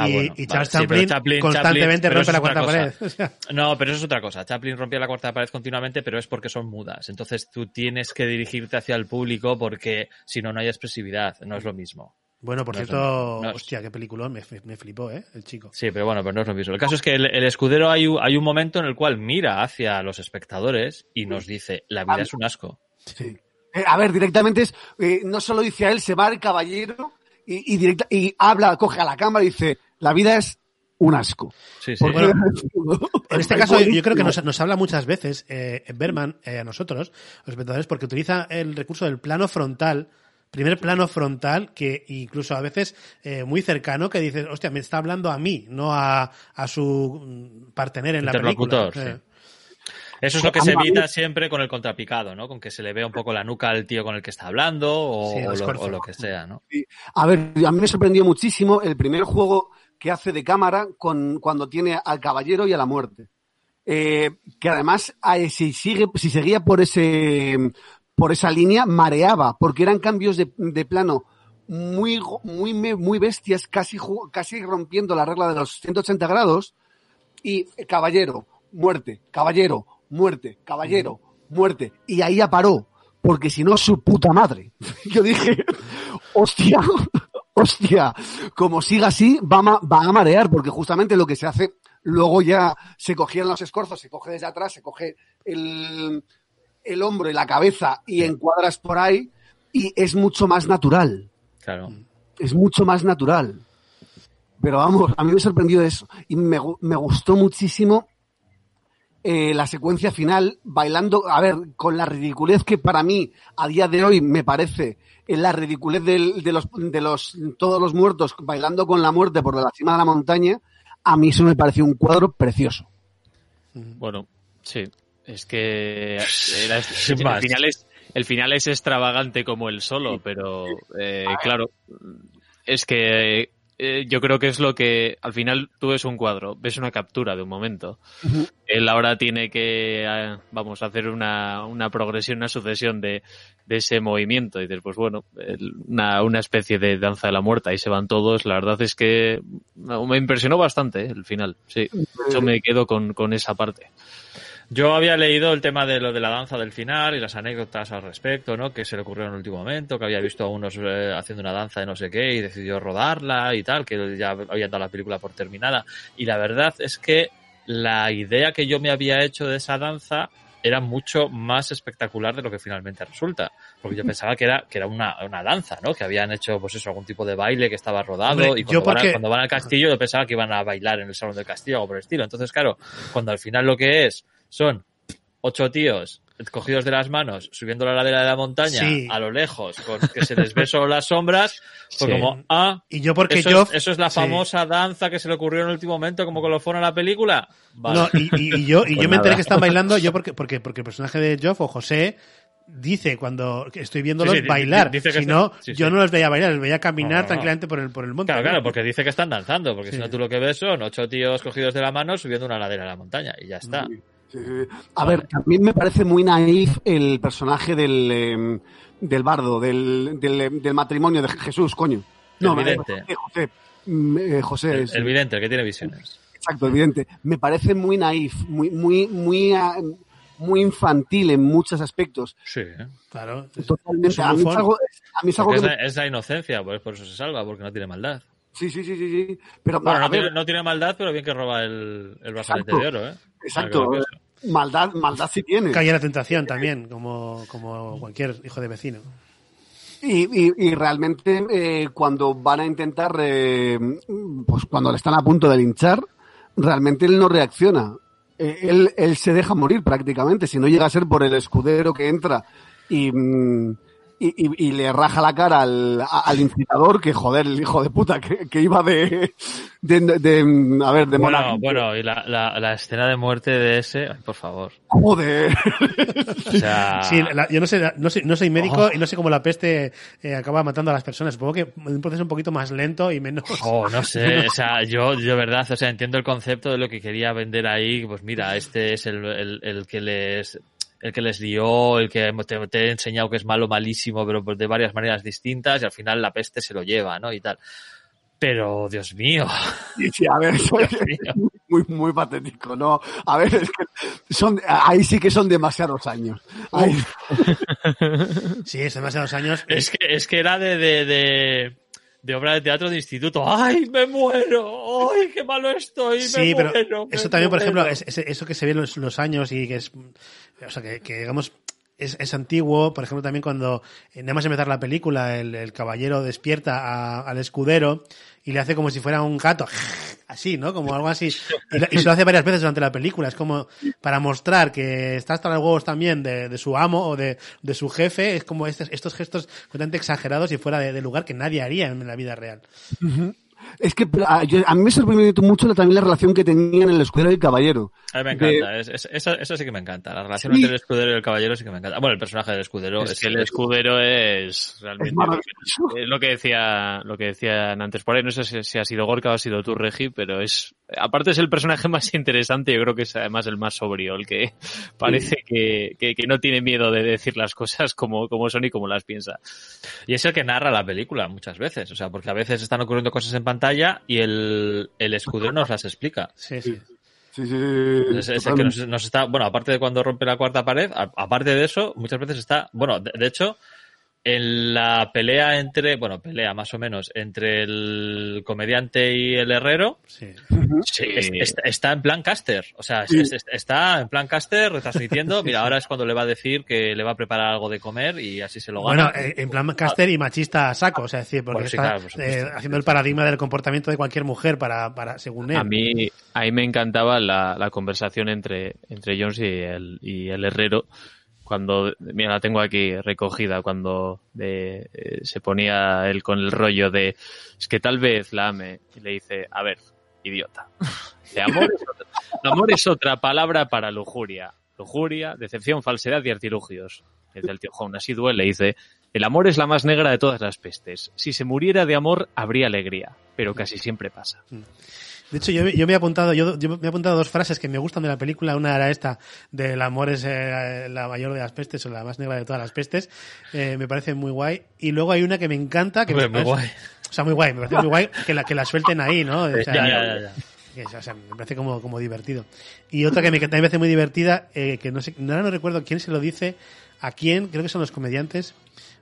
Ah, y, bueno, y vale, Charles sí, Chaplin, constantemente Chaplin- rompe la cuarta pared. cosa. O sea, No, pero eso es otra cosa. Chaplin rompía la cuarta pared continuamente, pero es porque son mudas. Entonces tú tienes que dirigirte hacia el público porque si no, no hay expresividad. No es lo mismo. bueno, por No cierto. No hostia, qué peliculón, me, me flipó, ¿eh? El chico. Sí, pero bueno, pero no es lo mismo. El caso es que el, el escudero hay, un- hay un momento en el cual mira hacia los espectadores y nos dice, la vida es un asco. Sí. Eh, a ver, directamente es, eh, no solo dice a él, se va el caballero y, y, directa- y habla, coge a la cámara y dice, la vida es un asco. Sí, sí. Porque- En este Es caso, yo creo que nos, nos habla muchas veces eh, Berman eh, a nosotros, los espectadores, porque utiliza el recurso del plano frontal, primer plano frontal, que incluso a veces eh, muy cercano, que dices, hostia, me está hablando a mí, no a, a su mm, partener en la película. Interlocutor, Eh. sí. Eso es lo que se evita siempre con el contrapicado, ¿no? Con que se le vea un poco la nuca al tío con el que está hablando o, Sí, lo, o lo que sea, ¿no? A ver, a mí me sorprendió muchísimo el primer juego que hace de cámara con, cuando tiene al caballero y a la muerte. Eh, que además, si, sigue, si seguía por ese, por esa línea, mareaba, porque eran cambios de, de plano muy, muy, muy bestias, casi, casi rompiendo la regla de los 180 grados. Y eh, caballero, muerte, caballero, muerte, caballero, muerte. Y ahí ya paró, porque si no, su puta madre. Yo dije, hostia, hostia, como siga así, va, a ma- va a marear, porque justamente lo que se hace, luego ya se cogían los escorzos, se coge desde atrás, se coge el, el hombro y la cabeza y encuadras por ahí, y es mucho más natural. Claro. Es mucho más natural. Pero vamos, a mí me sorprendió eso. Y me, gu- me gustó muchísimo eh, la secuencia final, bailando, a ver, con la ridiculez que para mí, a día de hoy, me parece, la ridiculez del- de, los, de los, todos los muertos bailando con la muerte por la cima de la montaña, a mí eso me pareció un cuadro precioso. Bueno, sí. Es que era- Sin el, más. final es, el final es extravagante como el solo, pero eh, claro, es que eh, yo creo que es lo que al final tú ves un cuadro, ves una captura de un momento. Él ahora tiene que, eh, vamos, hacer una, una progresión, una sucesión de, de ese movimiento. Y dices, pues bueno, una, una especie de danza de la muerte, ahí se van todos. La verdad es que me impresionó bastante eh, el final. Sí, yo me quedo con, con esa parte. Yo había leído el tema de lo de la danza del final y las anécdotas al respecto, ¿no? Que se le ocurrió en el último momento, que había visto a unos eh, haciendo una danza de no sé qué y decidió rodarla y tal, que ya habían dado la película por terminada. Y la verdad es que la idea que yo me había hecho de esa danza era mucho más espectacular de lo que finalmente resulta. Porque yo pensaba que era, que era una, una danza, ¿no? Que habían hecho, pues eso, algún tipo de baile que estaba rodado Hombre, y yo cuando, van, a- porque- cuando van al castillo yo pensaba que iban a bailar en el salón del castillo o por el estilo. Entonces, claro, cuando al final lo que es son ocho tíos cogidos de las manos, subiendo la ladera de la montaña Sí. a lo lejos, con que se les ve solo las sombras, pues Sí. como, ah, Y yo porque eso, yo... es, eso es la sí. famosa danza que se le ocurrió en el último momento, como colofón a la película. Vale. No, y, y- y yo, y Pues yo me enteré que están bailando, yo porque, porque, porque el personaje de Joff o José dice cuando estoy viéndolos Sí, bailar. di- dice que si no, sí, yo no los veía bailar, los veía caminar No, no, no. tranquilamente por el, por el monte. Claro, ¿no? claro, porque dice que están danzando, porque Sí. si no tú lo que ves son ocho tíos cogidos de la mano subiendo una ladera a la montaña y ya está. A ver, también me parece muy naif el personaje del, eh, del bardo, del, del, del matrimonio de Jesús, coño. El vidente. eh, José, mm, eh, José El, es- el vidente, el que tiene visiones. Exacto, evidente. Me parece muy naif, muy, muy, muy, ah, muy infantil en muchos aspectos. Sí, ¿eh? Claro. Totalmente. A mí es algo, a mí es algo Porque que es, me- la, es la inocencia, pues por eso se salva, porque no tiene maldad. Sí, sí, sí, sí, sí. Pero Bueno, no ver, tiene, no tiene maldad, pero bien que roba el, el brazalete de oro, ¿eh? exacto. Maldad, maldad sí tiene. Cae la tentación también, como, como cualquier hijo de vecino. Y, y, y realmente eh, cuando van a intentar, eh, pues cuando le están a punto de linchar, realmente él no reacciona. Eh, él, él se deja morir prácticamente, si no llega a ser por el escudero que entra y, mm, y, y- y le raja la cara al, al incitador, que joder, el hijo de puta, que, que iba de, de, de- de- a ver, de Bueno, bueno, y la, la, la escena de muerte de ese, ay, por favor. Joder. O sea, Sí, la- yo no sé, no soy, no soy médico Oh. y no sé cómo la peste eh, acaba matando a las personas. Supongo que un proceso un poquito más lento y menos. Oh, no sé, o sea, yo de verdad, o sea, entiendo el concepto de lo que quería vender ahí, pues mira, este es el, el, el que les el que les dio, el que te, te he enseñado que es malo, malísimo, pero pues de varias maneras distintas y al final la peste se lo lleva, ¿no? Y tal. Pero, Dios mío, Sí, sí, a ver, eso es mío. muy, muy patético, ¿no? A ver, es que son, ahí sí que son demasiados años. Ahí- Sí, es demasiados años. es que, es que era de, de, de, de obra de teatro de instituto. ¡Ay, me muero! ¡Ay, qué malo estoy! Sí, pero muero, eso también, por ejemplo, es, es- eso que se ve en los, los años y que es, o sea, que, que, digamos, es, es antiguo. Por ejemplo, también cuando, eh, nada más empezar la película, el, el caballero despierta a- al escudero y le hace como si fuera un gato, así, ¿no? Como algo así. Y, se lo hace varias veces durante la película. Es como para mostrar que está hasta los huevos también de, de su amo o de, de su jefe. Es como estos, estos gestos completamente exagerados y fuera de, de lugar que nadie haría en la vida real. Es que a, yo- a mí me sorprendió mucho la- también la relación que tenían el escudero y el caballero. A mí me De- encanta, es- es- eso, eso sí que me encanta. La relación Sí. entre el escudero y el caballero sí que me encanta. Bueno, el personaje del escudero Es es, que el escudero es realmente es lo que decía lo que decían antes por ahí no sé si, si ha sido Gorka o ha sido tú Regi pero es aparte es el personaje más interesante yo creo que es además el más sobrio el que parece que, que, que no tiene miedo de decir las cosas como, como son y como las piensa Y es el que narra la película muchas veces. O sea, porque a veces están ocurriendo cosas en pantalla y el, el escudero nos las explica. Sí, sí. Sí, sí, Es, es el que nos, nos está, bueno, aparte de cuando rompe la cuarta pared, a- aparte de eso, muchas veces está, bueno, de, de hecho, en la pelea entre, bueno, pelea más o menos, entre el comediante y el herrero, sí. sí, es- está, está en plan caster. O sea, es- Sí. es- está en plan caster retransmitiendo. Mira, ahora es cuando le va a decir que le va a preparar algo de comer y así se lo gana. Bueno, eh, en plan caster y machista a saco, o sea, es decir, porque Bueno, sí, está claro, por supuesto. eh, haciendo el paradigma del comportamiento de cualquier mujer para, para según él. a mí a mí me encantaba la, la conversación entre entre Jones y el, y el herrero cuando mira la tengo aquí recogida cuando de- eh, se ponía él con el rollo de es que tal vez la ame y le dice a ver idiota Dice, amor, es otra, palabra para lujuria lujuria decepción falsedad y artilugios dice el tío Juan así duele dice el amor es la más negra de todas las pestes. Si se muriera de amor habría alegría pero casi siempre pasa De hecho, yo, yo me he apuntado, yo, yo me he apuntado dos frases que me gustan de la película. Una era esta, del amor es eh, la mayor de las pestes o la más negra de todas las pestes. Eh, me parece muy guay. Y luego hay una que me encanta, que Hombre, me muy parece- guay. O sea, muy guay, me parece muy guay que la, que la suelten ahí, ¿no? O sea, Ya, ya, ya, o sea, me parece como, como divertido. Y otra que me, que también me parece muy divertida, eh, que no sé, ahora no recuerdo quién se lo dice, a quién, creo que son los comediantes,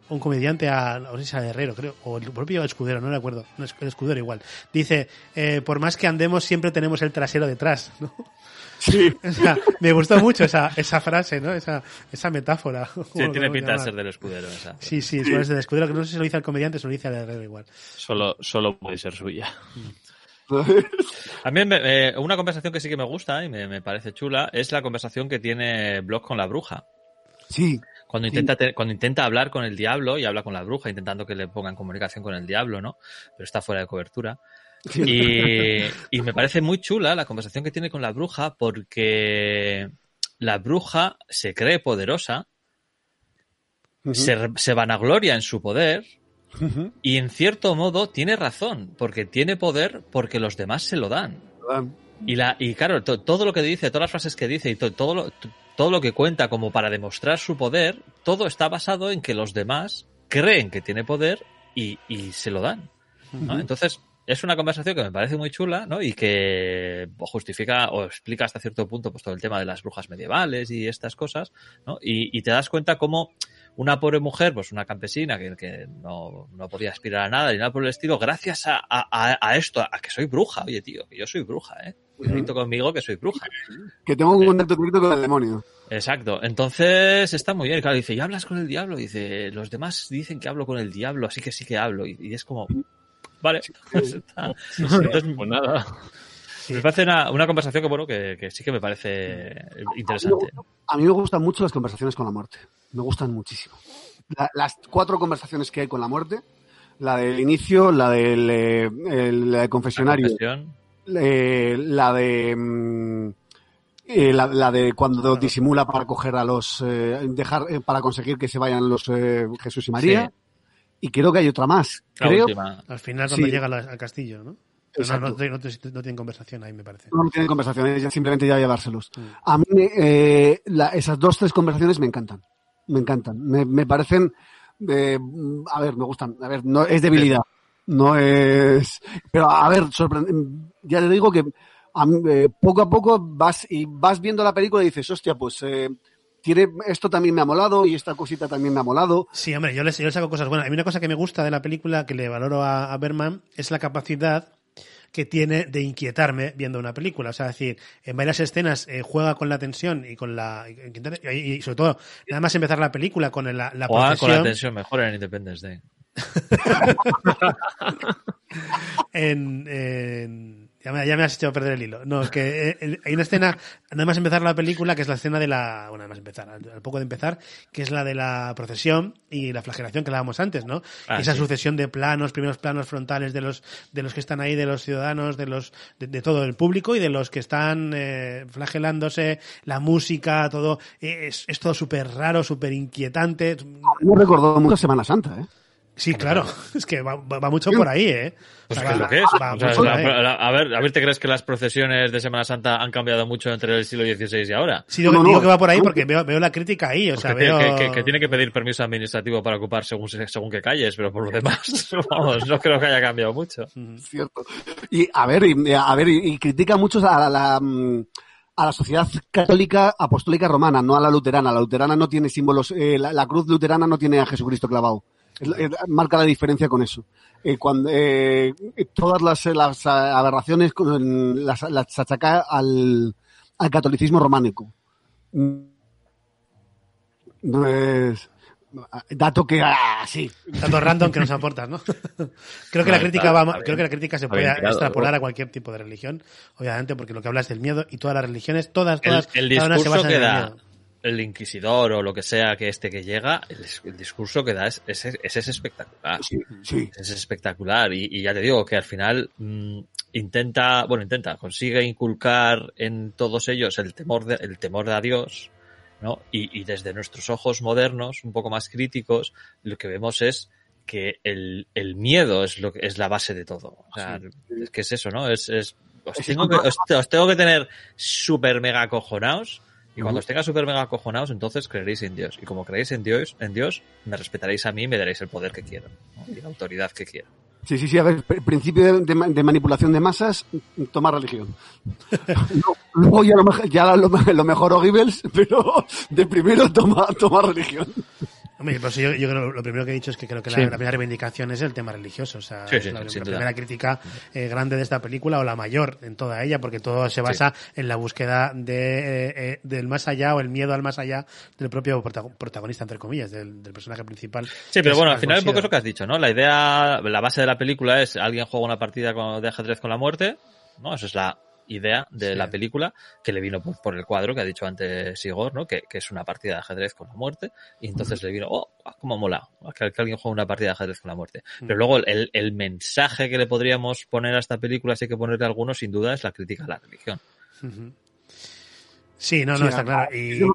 un comediante a, no sé si a Herrero, creo, o el propio Escudero, no recuerdo, no, es- el Escudero igual. Dice, eh, por más que andemos, siempre tenemos el trasero detrás, ¿no? Sí. O sea, me gustó mucho esa, esa frase, ¿no? Esa, esa metáfora. Sí, ¿Cómo- tiene pinta de se ser del escudero esa. Sí, sí, eso es del Escudero, que no sé si lo dice al comediante o se lo dice al Herrero igual. solo solo puede ser suya A mí me- eh, una conversación que sí que me gusta y me, me parece chula es la conversación que tiene Block con la bruja. Sí. Cuando intenta, te- cuando intenta hablar con el diablo y habla con la bruja, intentando que le ponga en comunicación con el diablo, ¿no? Pero está fuera de cobertura. Y, y me parece muy chula la conversación que tiene con la bruja porque la bruja se cree poderosa, se, se vanagloria en su poder y en cierto modo tiene razón, porque tiene poder porque los demás se lo dan. Y, la, y claro, to- todo lo que dice, todas las frases que dice y to- todo, lo, todo lo que cuenta como para demostrar su poder, todo está basado en que los demás creen que tiene poder y, y se lo dan. ¿no? Entonces, es una conversación que me parece muy chula ¿no? y que justifica o explica hasta cierto punto pues, todo el tema de las brujas medievales y estas cosas. ¿no? Y, y te das cuenta cómo una pobre mujer, pues una campesina que, que no, no podía aspirar a nada ni nada por el estilo, gracias a, a- a- a esto, a que soy bruja, oye tío, que yo soy bruja, ¿eh? Cuidadito conmigo que soy bruja. Que tengo un contacto directo con el demonio. Exacto. Entonces está muy bien. Claro, dice, ¿y hablas con el diablo? Dice, los demás dicen que hablo con el diablo, así que sí que hablo. Y, y es como, vale. pues está. Entonces, pues nada me parece una, una conversación que, bueno, que, que sí que me parece interesante. A mí me gustan mucho las conversaciones con la muerte. Me gustan muchísimo. La- las cuatro conversaciones que hay con la muerte, la del inicio, la del eh, el- la de confesionario, Confesión. Eh, la de mm, eh, la, la de cuando disimula para coger a los eh, dejar eh, para conseguir que se vayan los eh, Jesús y María y creo que hay otra más La creo última. Al final, cuando Sí. llega la- al castillo, ¿no? No, no, tienen conversación ahí, me parece. no tienen conversaciones ya simplemente ya llevárselos Mm. a mí eh, la- esas dos tres conversaciones me encantan me encantan me, me parecen eh, a ver me gustan a ver no es debilidad no es pero a ver sorprende- ya te digo que a mí, eh, poco a poco vas y vas viendo la película y dices hostia pues eh, tiene esto también me ha molado y esta cosita también me ha molado Sí, hombre, yo les, yo les saco cosas buenas. A mí una cosa que me gusta de la película, que le valoro a, a Berman, es la capacidad que tiene de inquietarme viendo una película. O sea, es decir, en varias escenas eh, juega con la tensión y con la... Y, sobre todo, nada más empezar la película con la, la Juega con la tensión mejor en Independence Day. en... en- ya, me, ya me has hecho perder el hilo. No, es que eh, hay una escena, nada más empezar la película, que es la escena de la... Bueno, nada más empezar, al, al poco de empezar, que es la de la procesión y la flagelación que hablábamos antes, ¿no? Ah, Esa sí. sucesión de planos, primeros planos frontales de los, de los que están ahí, de los ciudadanos, de los, de, de todo el público y de los que están eh, flagelándose, la música, todo, eh, es, es todo súper raro, súper inquietante. me recordó mucho Semana Santa ¿eh? Sí, claro, es que va, mucho por ahí, ¿eh? Pues O ¿qué sea, es lo que es? va O sea, la- la- a ver, a ver, ¿te crees que las procesiones de Semana Santa han cambiado mucho entre el siglo XVI y ahora? Sí, digo, No, no, digo que va por ahí no. porque veo, veo la crítica ahí, o Pues sea, que, tiene- veo... que- que- que tiene que pedir permiso administrativo para ocupar según, se- según qué calles, pero por lo demás, vamos, no creo que haya cambiado mucho. cierto. Y a ver, y, a ver, y, y critica mucho a la, la, mm, a la sociedad católica apostólica romana, no a la luterana. La luterana no tiene símbolos, eh, la, la cruz luterana no tiene a Jesucristo clavado. Marca la diferencia con eso. Eh, cuando eh, todas las, eh, las aberraciones con- las, las achaca al, al catolicismo románico. Mm. No es dato que ah, sí. Tanto random que nos aportas, ¿no? creo que la crítica va, creo que la crítica se puede extrapolar ¿no? a cualquier tipo de religión, obviamente, porque lo que hablas del miedo y todas las religiones, todas, El, todas, el cada una se discurso basa que en el da miedo. El inquisidor o lo que sea que este que llega, el, el discurso que da es, es, es- es espectacular. Sí, sí. Es espectacular y, y ya te digo que al final mm, intenta, bueno, intenta, consigue inculcar en todos ellos el temor de, el temor a Dios, ¿no? Y, y desde nuestros ojos modernos, un poco más críticos, lo que vemos es que el, el miedo es lo que es la base de todo. O sea, es que es eso, ¿no? Es, es os, tengo que, os tengo que tener súper mega acojonados y cuando os tenga súper mega acojonados, entonces creeréis en Dios. Y como creéis en Dios, en Dios, me respetaréis a mí y me daréis el poder que quiero. ¿no? Y la autoridad que quiero. Sí, sí, sí, a ver, pr- principio de, de ma- de manipulación de masas, toma religión. Luego- ya lo, ya lo, lo mejor Goebbels, pero de primero toma, toma religión. Hombre, pues yo, yo creo lo primero que he dicho es que creo que la, Sí. la primera reivindicación es el tema religioso. O sea, Sí, es sí, la, la primera crítica eh, grande de esta película o la mayor en toda ella, porque todo se basa en la búsqueda de, eh, eh, del más allá o el miedo al más allá del propio protago- protagonista, entre comillas, del, del personaje principal. Sí, pero bueno, es al final un poco eso que has dicho, ¿no? La idea, la base de la película es alguien juega una partida con- de ajedrez con la muerte, ¿no? Esa es la idea de Sí. la película, que le vino por, por el cuadro que ha dicho antes Igor, ¿no? Que, que es una partida de ajedrez con la muerte, y entonces le vino, oh, cómo mola, que, que alguien juega una partida de ajedrez con la muerte. Mm. Pero luego el, el mensaje que le podríamos poner a esta película, si hay que ponerle alguno, sin duda, es la crítica a la religión. Sí, no, no, Sí, está claro. Y, Yo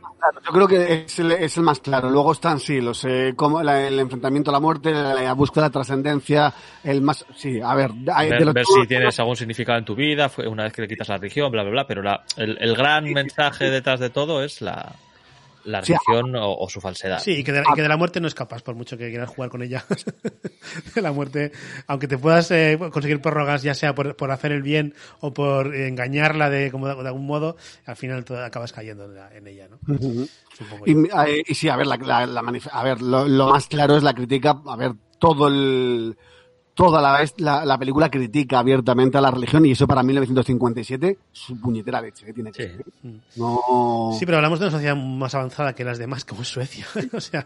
creo que es el, es el más claro. Luego están, sí, los, eh, como la- el enfrentamiento a la muerte, la, la búsqueda de la trascendencia, el más, sí, a ver, hay- de ver, los- ver si tienes algún significado en tu vida, fue una vez que le quitas la religión, bla, bla, bla, pero la, el, el gran mensaje detrás de todo es la, la Sí, religión o, o su falsedad. Sí, y que, de, y que de la muerte no escapas, por mucho que quieras jugar con ella. de la muerte, aunque te puedas eh, conseguir prórrogas, ya sea por, por hacer el bien o por eh, engañarla de, como de, de algún modo, al final tú acabas cayendo en, la- en ella, ¿no? Supongo yo. Y, eh, y sí, a ver, la, la- a ver lo, lo más claro es la crítica, a ver, todo el, toda la, vez la, la película critica abiertamente a la religión y eso para 1957 su puñetera leche que tiene que Sí. ser. No. Sí, pero hablamos de una sociedad más avanzada que las demás, como Suecia. o sea,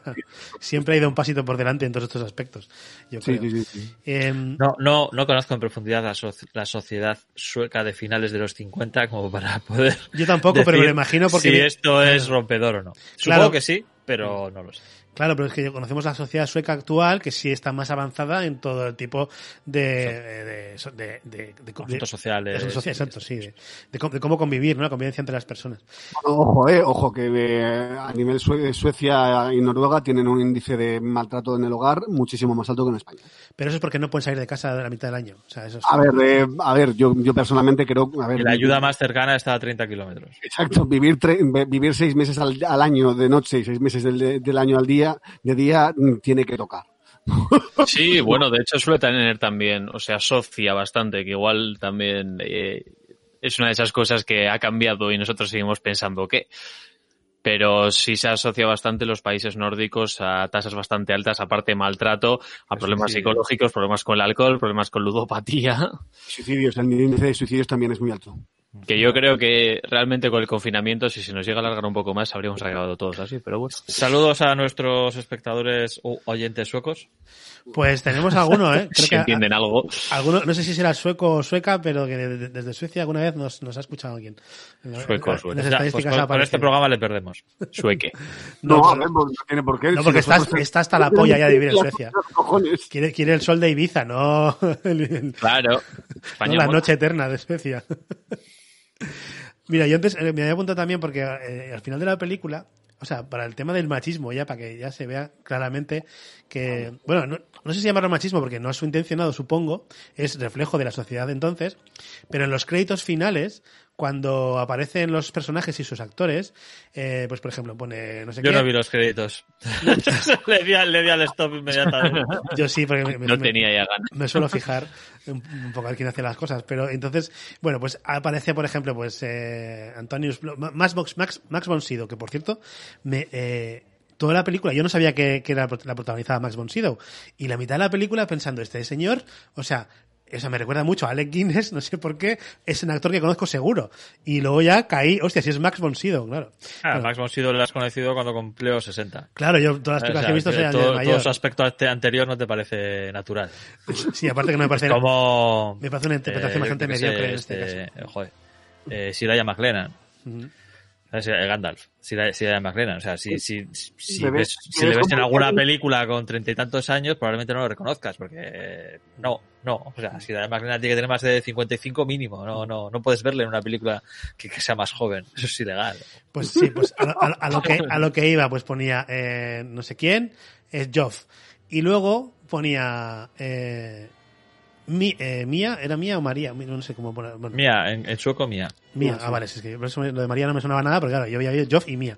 siempre ha ido un pasito por delante en todos estos aspectos. Yo creo. sí, sí, sí. Em, No, no, no conozco en profundidad la, soci- la sociedad sueca de finales de los 50 como para poder Yo tampoco, pero me lo imagino porque si esto es rompedor o no. Supongo que sí, pero no lo sé. Claro, pero es que conocemos la sociedad sueca actual que sí está más avanzada en todo el tipo de, de, de, de, de- de- sociales. de exacto, sí, de, de cómo- de cómo convivir, ¿no? La convivencia entre las personas. Ojo, eh, ojo, que eh, a nivel Sue- Suecia y Noruega tienen un índice de maltrato en el hogar muchísimo más alto que en España. Pero eso es porque no pueden salir de casa a la mitad del año. O sea, eso es- A ver, eh, a ver, yo, yo personalmente creo, a ver, la ayuda más cercana está a 30 kilómetros. Exacto, vivir vivir seis meses al, al año de noche y seis meses del, del año al día, de día, mm, tiene que tocar. Sí, bueno, de hecho suele tener también, o sea, asocia bastante, que igual también eh, es una de esas cosas que ha cambiado y nosotros seguimos pensando que. Pero sí se asocia bastante los países nórdicos a tasas bastante altas, aparte de maltrato, a problemas sí. psicológicos, problemas con el alcohol, problemas con ludopatía. Suicidios, el índice de suicidios también es muy alto. Que yo creo que realmente con el confinamiento, si se nos llega a alargar un poco más, habríamos acabado todos así, pero bueno. Saludos a nuestros espectadores o oyentes suecos. Pues tenemos alguno, ¿eh? Creo Si que a- entienden algo. alguno, no sé si será sueco o sueca, pero que de- de- desde Suecia alguna vez nos, nos ha escuchado alguien. Sueco, sueco. Ya, pues con, con este programa le perdemos. Sueque. No, No, a pues, no tiene por qué. No, si porque está, nosotros- está hasta la polla ya de vivir en Suecia. Quiere, quiere el sol de Ibiza, no, el- el- Claro. no la noche eterna de Suecia. Mira, yo antes eh, me había apuntado también porque eh, al final de la película, o sea, para el tema del machismo, ya para que ya se vea claramente que, bueno, no, sé si llamarlo machismo porque no es su intencionado, supongo, es reflejo de la sociedad de entonces, pero en los créditos finales, cuando aparecen los personajes y sus actores, eh, pues por ejemplo pone, no sé Yo qué. no vi los créditos. le, di, al- le di al stop inmediatamente. Yo sí, porque me, me- No me- tenía ya ganas. me suelo fijar un, un poco a ver quién hace las cosas. Pero entonces, bueno, pues aparece, por ejemplo, pues eh, Antonius, Max, Box- Max, Max von Sydow, que por cierto, me, eh, toda la película, yo no sabía que, que era la protagonizada Max von Sydow. Y la mitad de la película pensando, este señor, o sea, eso me recuerda mucho a Alec Guinness, no sé por qué, es un actor que conozco seguro. Y luego ya caí, hostia, si es Max von Sydow, claro. Ah, Bueno, Max von Sydow lo has conocido cuando cumplió 60. Claro, yo todas las O películas sea, que he visto que son de todo, mayor. todo su aspecto ante- anterior no te parece natural. Sí, aparte que no me parece, Como... me parece una interpretación eh, bastante mediocre en este este, caso. eh, Joder. Eh, Siraya McLennan. Ujú. ¿Sabes? Gandalf. Siraya Siraya McLennan. O sea, si, si, si, Me ves- si le ves en alguna película con treinta y tantos años, probablemente no lo reconozcas, porque eh, no, no. O sea, Siraya McLennan tiene que tener más de 55 mínimo. No, no, no puedes verle en una película que, que sea más joven. Eso es ilegal. Pues sí, pues a lo que a lo que iba, pues ponía eh, no sé quién, es Joff. Y luego ponía eh, mi, eh, Mía, ¿era Mía o María? No sé cómo poner. bueno, Mía, en, en sueco, Mía. Mía, ah, vale, es que por eso me- lo de María no me sonaba nada, pero claro, yo había oído Joff y Mía.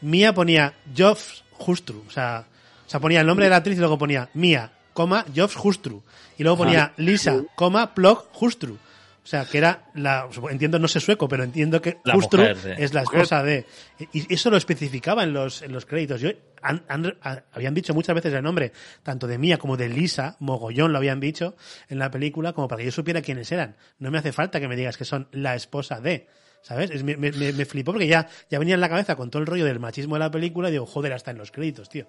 Mía ponía Joff Justru, o sea, o sea, ponía el nombre de la actriz y luego ponía Mía, coma, Joff Justru. Y luego ponía Lisa, coma, Plog Justru. O sea, que era la, entiendo, no sé sueco, pero entiendo que La Justru mujer es la esposa de. Y eso lo especificaba en los, en los créditos. Yo, han- han- habían dicho muchas veces el nombre, tanto de Mía como de Lisa, mogollón lo habían dicho en la película, como para que yo supiera quiénes eran. No me hace falta que me digas que son la esposa de. ¿Sabes? Es- me, me, me- flipó porque ya, ya venía en la cabeza con todo el rollo del machismo de la película y digo, joder, hasta en los créditos, tío.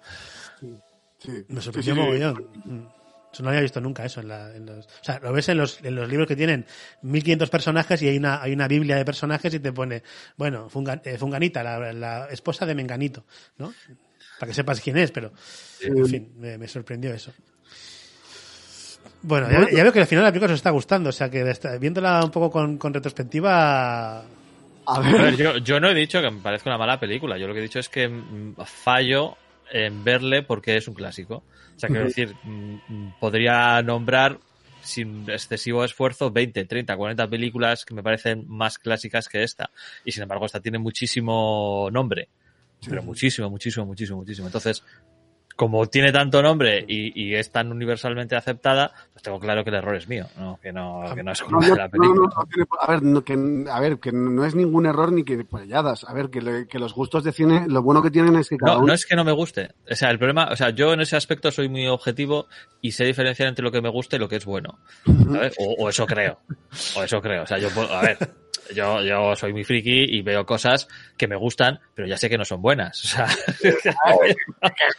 Sí. Me sorprendió sí, sí. mogollón. Eso no había visto nunca eso en, la- en los, o sea, lo ves en los, en los libros que tienen 1500 personajes y hay una, hay una biblia de personajes y te pone, bueno, eh, Funganita, la, la esposa de Menganito, ¿no? Para que sepas quién es, pero, en fin, me, me sorprendió eso. Bueno, ya, ya veo que al final la película os está gustando, o sea que viéndola un poco con, con retrospectiva, A A ver, ver, yo, yo no he dicho que me parezca una mala película. Yo lo que he dicho es que mm, fallo en verle porque es un clásico. O sea, quiero decir, mm, mm, podría nombrar sin excesivo esfuerzo 20, 30, 40 películas que me parecen más clásicas que esta. Y sin embargo, esta tiene muchísimo nombre. Pero muchísimo, muchísimo, muchísimo, muchísimo. Entonces, como tiene tanto nombre y, y es tan universalmente aceptada, pues tengo claro que el error es mío, ¿no? Que no, que no es culpa no, de la película. a ver, no, que, a ver, que no es ningún error ni que polladas. A ver, que, le- que los gustos de cine, lo bueno que tienen es que cada No, uno... no es que no me guste. O sea, el problema, o sea, yo en ese aspecto soy muy objetivo y sé diferenciar entre lo que me gusta y lo que es bueno. ¿sabes? O, o eso creo. O eso creo. O sea, yo puedo, a ver, yo, yo soy muy friki y veo cosas que me gustan, pero ya sé que no son buenas. O sea,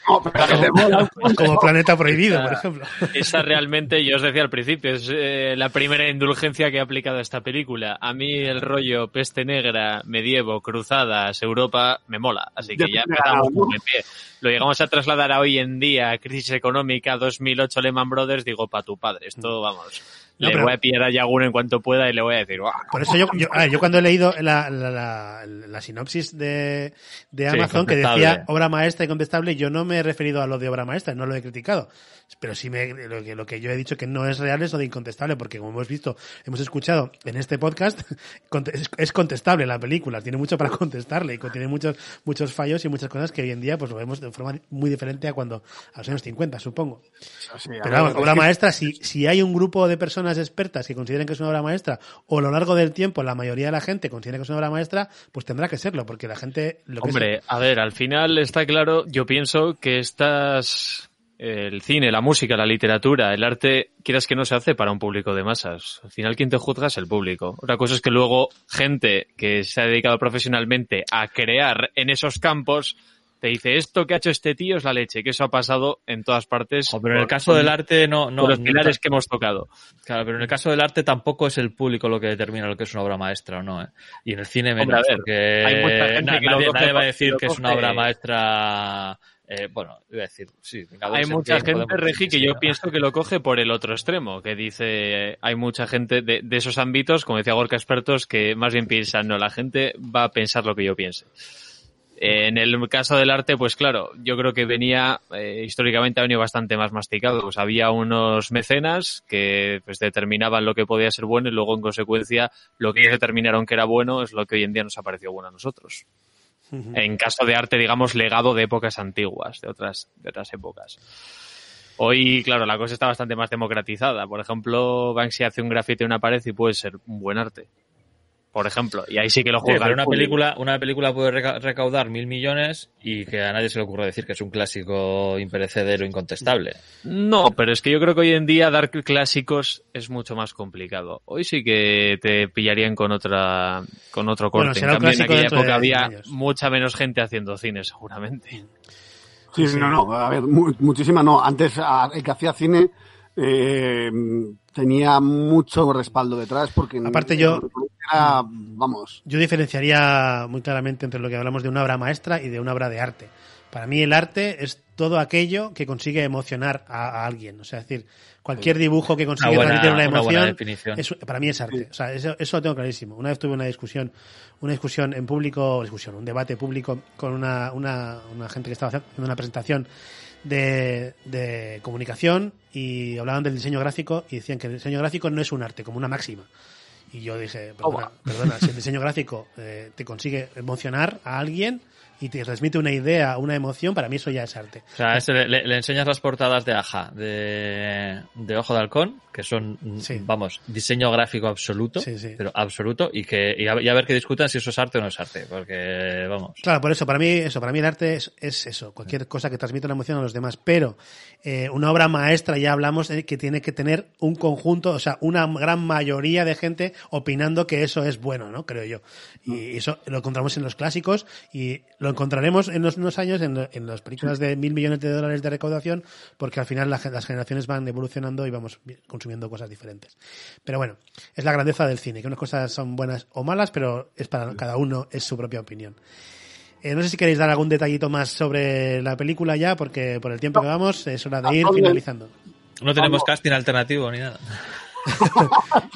No, pero como, como Planeta Prohibido, por ejemplo. Esa realmente, yo os decía al principio, es eh, la primera indulgencia que he aplicado a esta película. A mí el rollo peste negra, medievo, cruzadas, Europa, me mola. Así que Ya ya empezamos ganado, muy bien. Lo llegamos a trasladar a hoy en día, crisis económica 2008 Lehman Brothers, digo, pa' tu padre. Esto, vamos, No, le pero- voy a pillar a Yaguno en cuanto pueda y le voy a decir, "Buah". Por eso yo, yo, a ver, yo cuando he leído la, la, la- la sinopsis de, de Sí, Amazon que decía obra maestra y contestable, yo no me he referido a lo de obra maestra, no lo he criticado. Pero sí me, lo, que, lo que yo he dicho que no es real es lo de incontestable, porque como hemos visto, hemos escuchado en este podcast, es, es contestable la película, tiene mucho para contestarle y contiene muchos, muchos fallos y muchas cosas que hoy en día pues lo vemos de forma muy diferente a cuando, a los años 50, supongo. Sí, Pero vamos, obra maestra, si, si hay un grupo de personas expertas que consideren que es una obra maestra, o a lo largo del tiempo la mayoría de la gente considera que es una obra maestra, pues tendrá que serlo, porque la gente... Lo que Hombre, a ver, al final está claro, yo pienso que estas, el cine, la música, la literatura, el arte, quieras que no se hace para un público de masas. Al final quien te juzga es el público. Otra cosa es que luego gente que se ha dedicado profesionalmente a crear en esos campos te dice esto que ha hecho este tío es la leche, que eso ha pasado en todas partes. O, pero en el caso del arte no, no, por los pilares que hemos tocado. Claro, pero en el caso del arte tampoco es el público lo que determina lo que es una obra maestra o no, ¿eh? Y en el cine menos, Hombre, porque hay mucha gente na- que nadie, va a decir que es una obra maestra, eh, bueno, iba a decir, sí, Hay mucha gente, Regi, que yo pienso que lo coge por el otro extremo, que dice, hay mucha gente de, de esos ámbitos, como decía Gorka Expertos, que más bien piensan, no, la gente va a pensar lo que yo piense. En el caso del arte, pues claro, yo creo que venía, eh, históricamente ha venido bastante más masticado. Pues había unos mecenas que pues determinaban lo que podía ser bueno y luego en consecuencia lo que ellos determinaron que era bueno es lo que hoy en día nos ha parecido bueno a nosotros. En caso de arte, digamos, legado de épocas antiguas, de otras, de otras épocas. Hoy, claro, la cosa está bastante más democratizada. Por ejemplo, Banksy hace un grafite en una pared y puede ser un buen arte. Por ejemplo, y ahí sí que lo Sí, juega. pero el una público. película, una película puede reca- recaudar mil millones y que a nadie se le ocurra decir que es un clásico imperecedero incontestable. No, pero es que yo creo que hoy en día dar clásicos es mucho más complicado. Hoy sí que te pillarían con otra, con otro corte. Bueno, en cambio, en aquella de época 10 había años. mucha menos gente haciendo cine, seguramente. Sí, no, no, a ver, mu- muchísima no. Antes a- el que hacía cine eh, tenía mucho respaldo detrás porque Aparte yo- era, vamos, Yo diferenciaría muy claramente entre lo que hablamos de una obra maestra y de una obra de arte. Para mí el arte es todo aquello que consigue emocionar a, a alguien. O sea, es decir, cualquier dibujo que consigue Una buena- transmitir una emoción, es- para mí es arte. O sea, eso, eso lo tengo clarísimo. Una vez tuve una discusión, una discusión en público, discusión, un debate público con una, una, una gente que estaba haciendo una presentación de, de comunicación y hablaban del diseño gráfico y decían que el diseño gráfico no es un arte, como una máxima. Y yo dije, perdona, perdona, si el diseño gráfico eh, te consigue emocionar a alguien y te transmite una idea, una emoción, para mí eso ya es arte. O sea, le, enseñas las portadas de Aja, de, de Ojo de Halcón, que son, Sí. vamos, diseño gráfico absoluto, Sí, sí. pero absoluto, y que y a, y a ver que discutan si eso es arte o no es arte, porque, vamos. Claro, por eso, para mí, eso, para mí el arte es, es eso, cualquier cosa que transmita una emoción a los demás. Pero eh, una obra maestra, ya hablamos eh, que tiene que tener un conjunto, o sea, una gran mayoría de gente opinando que eso es bueno, ¿no? Creo yo. Y eso lo encontramos en los clásicos y lo encontraremos en los unos años en, lo- en las películas de mil millones de dólares de recaudación, porque al final la las generaciones van evolucionando y vamos consumiendo cosas diferentes. Pero bueno, es la grandeza del cine, que unas cosas son buenas o malas, pero es para cada uno, es su propia opinión. Eh, no sé si queréis dar algún detallito más sobre la película ya, porque por el tiempo que vamos es hora de ir Ah, finalizando. No tenemos casting alternativo ni nada.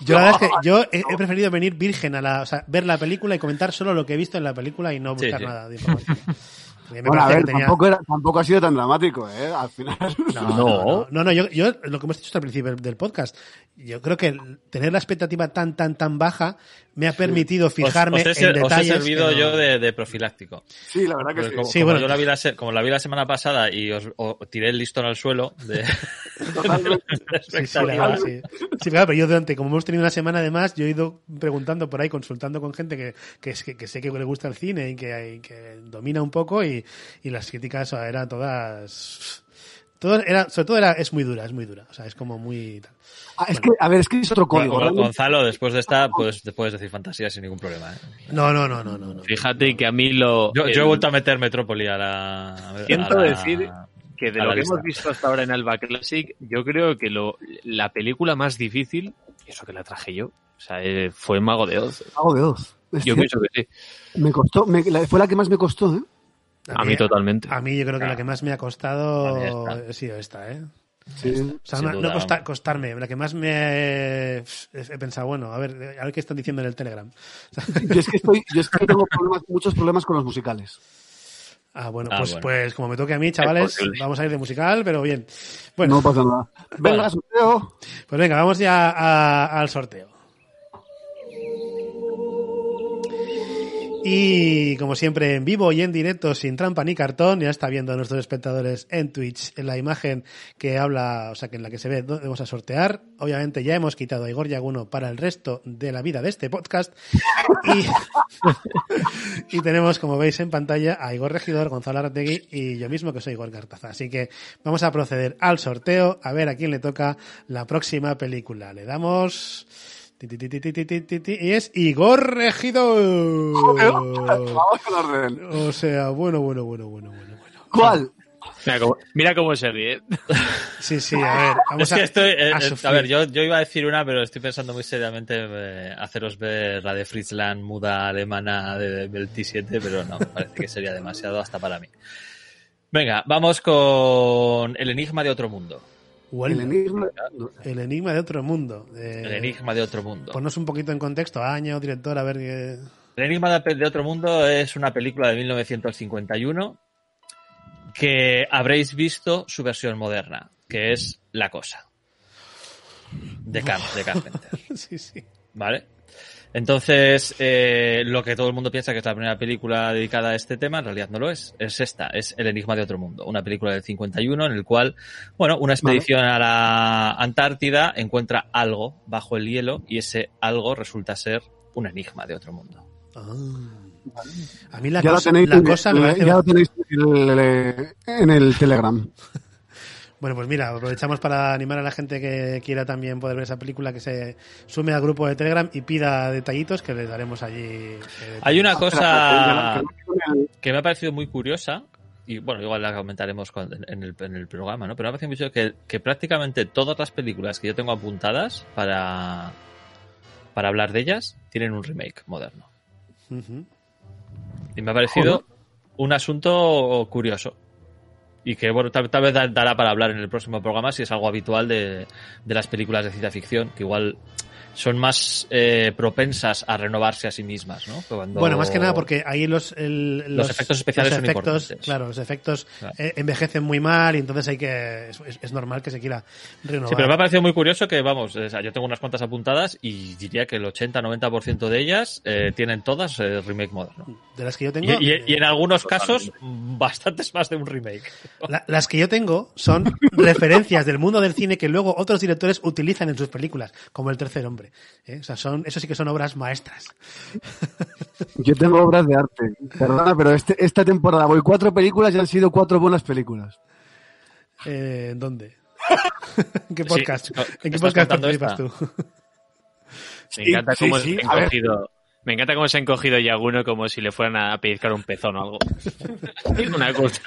Yo la verdad es que yo he, he preferido venir virgen a la, o sea, ver la película y comentar solo lo que he visto en la película y no buscar sí. nada de información. Bueno, a parece ver, que tenía- tampoco, era, tampoco ha sido tan dramático, ¿eh? Al final. No, no, no, yo, yo lo que hemos dicho al principio del podcast, yo creo que el tener la expectativa tan, tan, tan baja me ha permitido fijarme os, os he, en os he detalles. servido no- yo de, de profiláctico. Sí, la verdad que Porque sí. Como, Sí, como bueno. yo la vi la, se- como la vi la semana pasada y os, os tiré el listón al suelo de, Sí, sí, la verdad, sí. Sí, claro, pero yo durante, como hemos tenido una semana además, yo he ido preguntando por ahí, consultando con gente que, que, es- que, que sé que le gusta el cine y que, y que domina un poco y, y las críticas eran todas... Todo era, sobre todo era, es muy dura, es muy dura. O sea, es como muy... tal. Ah, es que, a ver, es que es otro código. Gonzalo, después de esta, puedes, te puedes decir fantasía sin ningún problema. ¿eh? No, no, no, no, no. no. Fíjate que a mí lo... Yo, yo he el- vuelto a meter Metrópoli a la. a Siento la- decir que de lo que lista. hemos visto hasta ahora en Alba Classic, yo creo que lo, la película más difícil, eso que la traje yo, o sea, eh, fue Mago de Oz. Mago de Oz. Es Yo cierto. pienso que sí. Me costó, me- la- fue la que más me costó, ¿eh? A mí totalmente. A mí yo creo que la que más me ha A costado ha sido esta, ¿eh? Sí. O sea, no, costa- costarme. La que más me he, he pensado, bueno, a ver, a ver qué están diciendo en el Telegram. Yo es que estoy, yo es que tengo problemas- muchos problemas con los musicales. Ah, bueno, Ah, pues, bueno. pues como me toque a mí, chavales, vamos a ir de musical, pero bien. Bueno, No pasa nada. Venga, sorteo. pues venga, vamos ya a- al sorteo. Y como siempre, en vivo y en directo, sin trampa ni cartón, ya está viendo a nuestros espectadores en Twitch, en la imagen que habla, o sea, que en la que se ve dónde vamos a sortear. Obviamente ya hemos quitado a Igor Yaguno para el resto de la vida de este podcast. Y, y tenemos, como veis en pantalla, a Igor Regidor, Gonzalo Arategui y yo mismo, que soy Igor Cartaza. Así que vamos a proceder al sorteo, a ver a quién le toca la próxima película. Le damos... Y es Igor Regidor. Vamos. O sea, bueno, bueno, bueno, bueno, bueno. ¿Cuál? Mira cómo, mira cómo. Sí, sí, a ver. Vamos a, ver, yo, yo, iba a decir una, pero estoy pensando muy seriamente eh, haceros ver la de Fritzland muda alemana de, del T7, pero no, parece que sería demasiado hasta para mí. Venga, vamos con El Enigma de Otro Mundo. Huelva, El enigma. el enigma de otro mundo. Eh, El Enigma de Otro Mundo. Ponnos un poquito en contexto, año, director, a ver qué... El Enigma de de Otro Mundo es una película de 1951 que habréis visto su versión moderna, que es La Cosa. De, Car- de Carpenter. sí, sí. ¿Vale? Entonces, eh, lo que todo el mundo piensa que es la primera película dedicada a este tema, en realidad no lo es. Es esta, es El Enigma de Otro Mundo, una película del 51 en el cual, bueno, una expedición a la Antártida encuentra algo bajo el hielo y ese algo resulta ser un enigma de otro mundo. Ah. A mí la Ya lo cosa, tenéis, la cosa me ya parece... lo tenéis en el, en el Telegram. Bueno, pues mira, aprovechamos para animar a la gente que quiera también poder ver esa película que se sume al grupo de Telegram y pida detallitos que les daremos allí. eh, Hay una cosa Espera, espera, que me ha parecido muy curiosa, y bueno, igual la comentaremos en, el, en el programa, ¿no? Pero me ha parecido muy curioso que, que prácticamente todas las películas que yo tengo apuntadas para, para hablar de ellas tienen un remake moderno. Y me ha parecido un asunto curioso. Y que, bueno, tal, tal vez da- dará para hablar en el próximo programa si es algo habitual de, de las películas de ciencia ficción, que igual son más eh, propensas a renovarse a sí mismas, ¿no? Cuando- Bueno, más que nada porque ahí los, el- Los efectos especiales los son efectos, importantes. Claro, los efectos Claro. eh, envejecen muy mal y entonces hay que. Es, normal que se quiera renovar. Sí, pero me ha parecido muy curioso que, vamos, o sea, yo tengo unas cuantas apuntadas y diría que el 80-90% de ellas eh, tienen todas eh, remake moderno. De las que yo Y, tengo. y- y en algunos casos, bastantes más de un remake. La- las que yo tengo son referencias del mundo del cine que luego otros directores utilizan en sus películas, como El Tercer Hombre. ¿Eh? O sea, son, eso sí que son obras maestras. Yo tengo obras de arte. Perdona, pero este, esta temporada voy cuatro películas y han sido cuatro buenas películas. Eh, ¿En dónde? ¿En qué Sí, podcast? ¿me ¿En qué podcast participas esta? tú? Me encanta sí, cómo sí, ver. encogido. Me encanta cómo se ha encogido Yaguno como si le fueran a pellizcar un pezón o algo. Una cosa.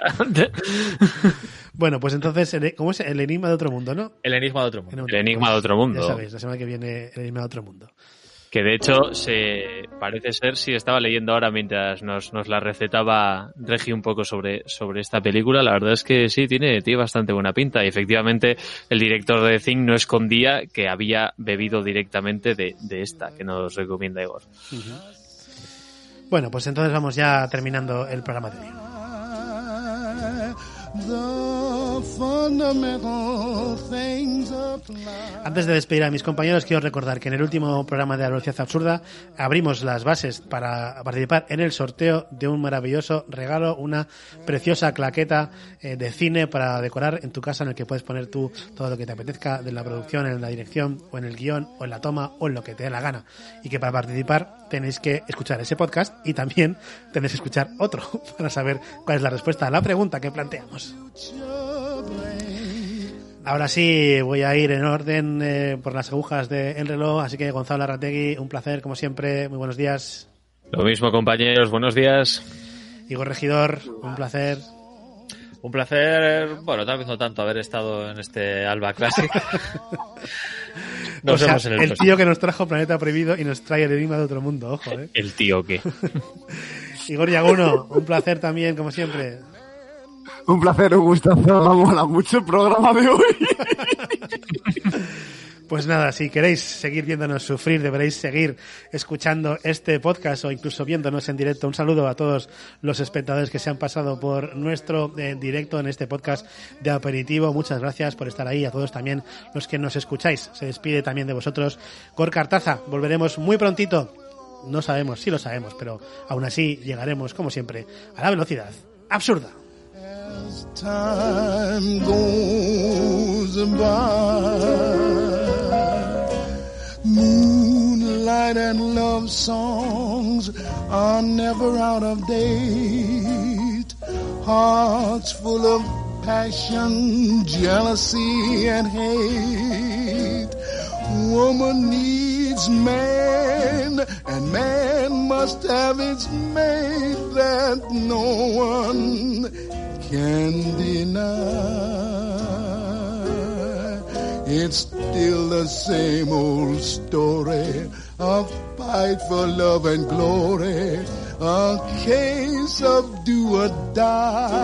Bueno, pues entonces, ¿cómo es? El enigma de otro mundo, ¿no? El enigma de otro mundo. El enigma de otro mundo. Ya sabéis, la semana que viene, el enigma de otro mundo. Que de hecho se parece ser, si estaba leyendo ahora mientras nos, nos la recetaba Regi un poco sobre, sobre esta película, la verdad es que sí, tiene, bastante buena pinta. Y efectivamente el director de Thing no escondía que había bebido directamente de, de esta que nos recomienda Igor. Bueno, pues entonces vamos ya terminando el programa de hoy. Antes de despedir a mis compañeros, quiero recordar que en el último programa de La Velocidad Absurda abrimos las bases para participar en el sorteo de un maravilloso regalo, una preciosa claqueta eh, de cine para decorar en tu casa en el que puedes poner tú todo lo que te apetezca de la producción, en la dirección o en el guion o en la toma o en lo que te dé la gana. Y que para participar tenéis que escuchar ese podcast y también tenéis que escuchar otro para saber cuál es la respuesta a la pregunta que planteamos. Ahora sí, voy a ir en orden eh, por las agujas del reloj, así que Gonzalo Arrategui, un placer como siempre, muy buenos días. Lo mismo compañeros, buenos días. Igor Regidor, un placer. Un placer, bueno, tal vez no tanto haber estado en este Alba Classic. Nos O sea, vemos en el, el próximo. tío que nos trajo Planeta Prohibido y nos trae el enigma de otro mundo, ojo, ¿eh? El tío que. Igor Yaguno, un placer también, como siempre. Un placer, un gustazo. Me mola mucho el programa de hoy. Pues nada, si queréis seguir viéndonos sufrir, deberéis seguir escuchando este podcast o incluso viéndonos en directo. Un saludo a todos los espectadores que se han pasado por nuestro eh, directo en este podcast de aperitivo. Muchas gracias por estar ahí. A todos también los que nos escucháis. Se despide también de vosotros. Cor Cartaza, volveremos muy prontito. No sabemos, sí lo sabemos, pero aún así llegaremos, como siempre, a la velocidad absurda. Time goes by. Moonlight and love songs are never out of date. Hearts full of passion, jealousy, and hate. Woman needs man, and man must have its mate that no one can deny. It's still the same old story, a fight for love and glory, a case of do or die.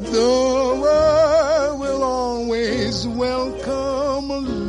The world is welcome.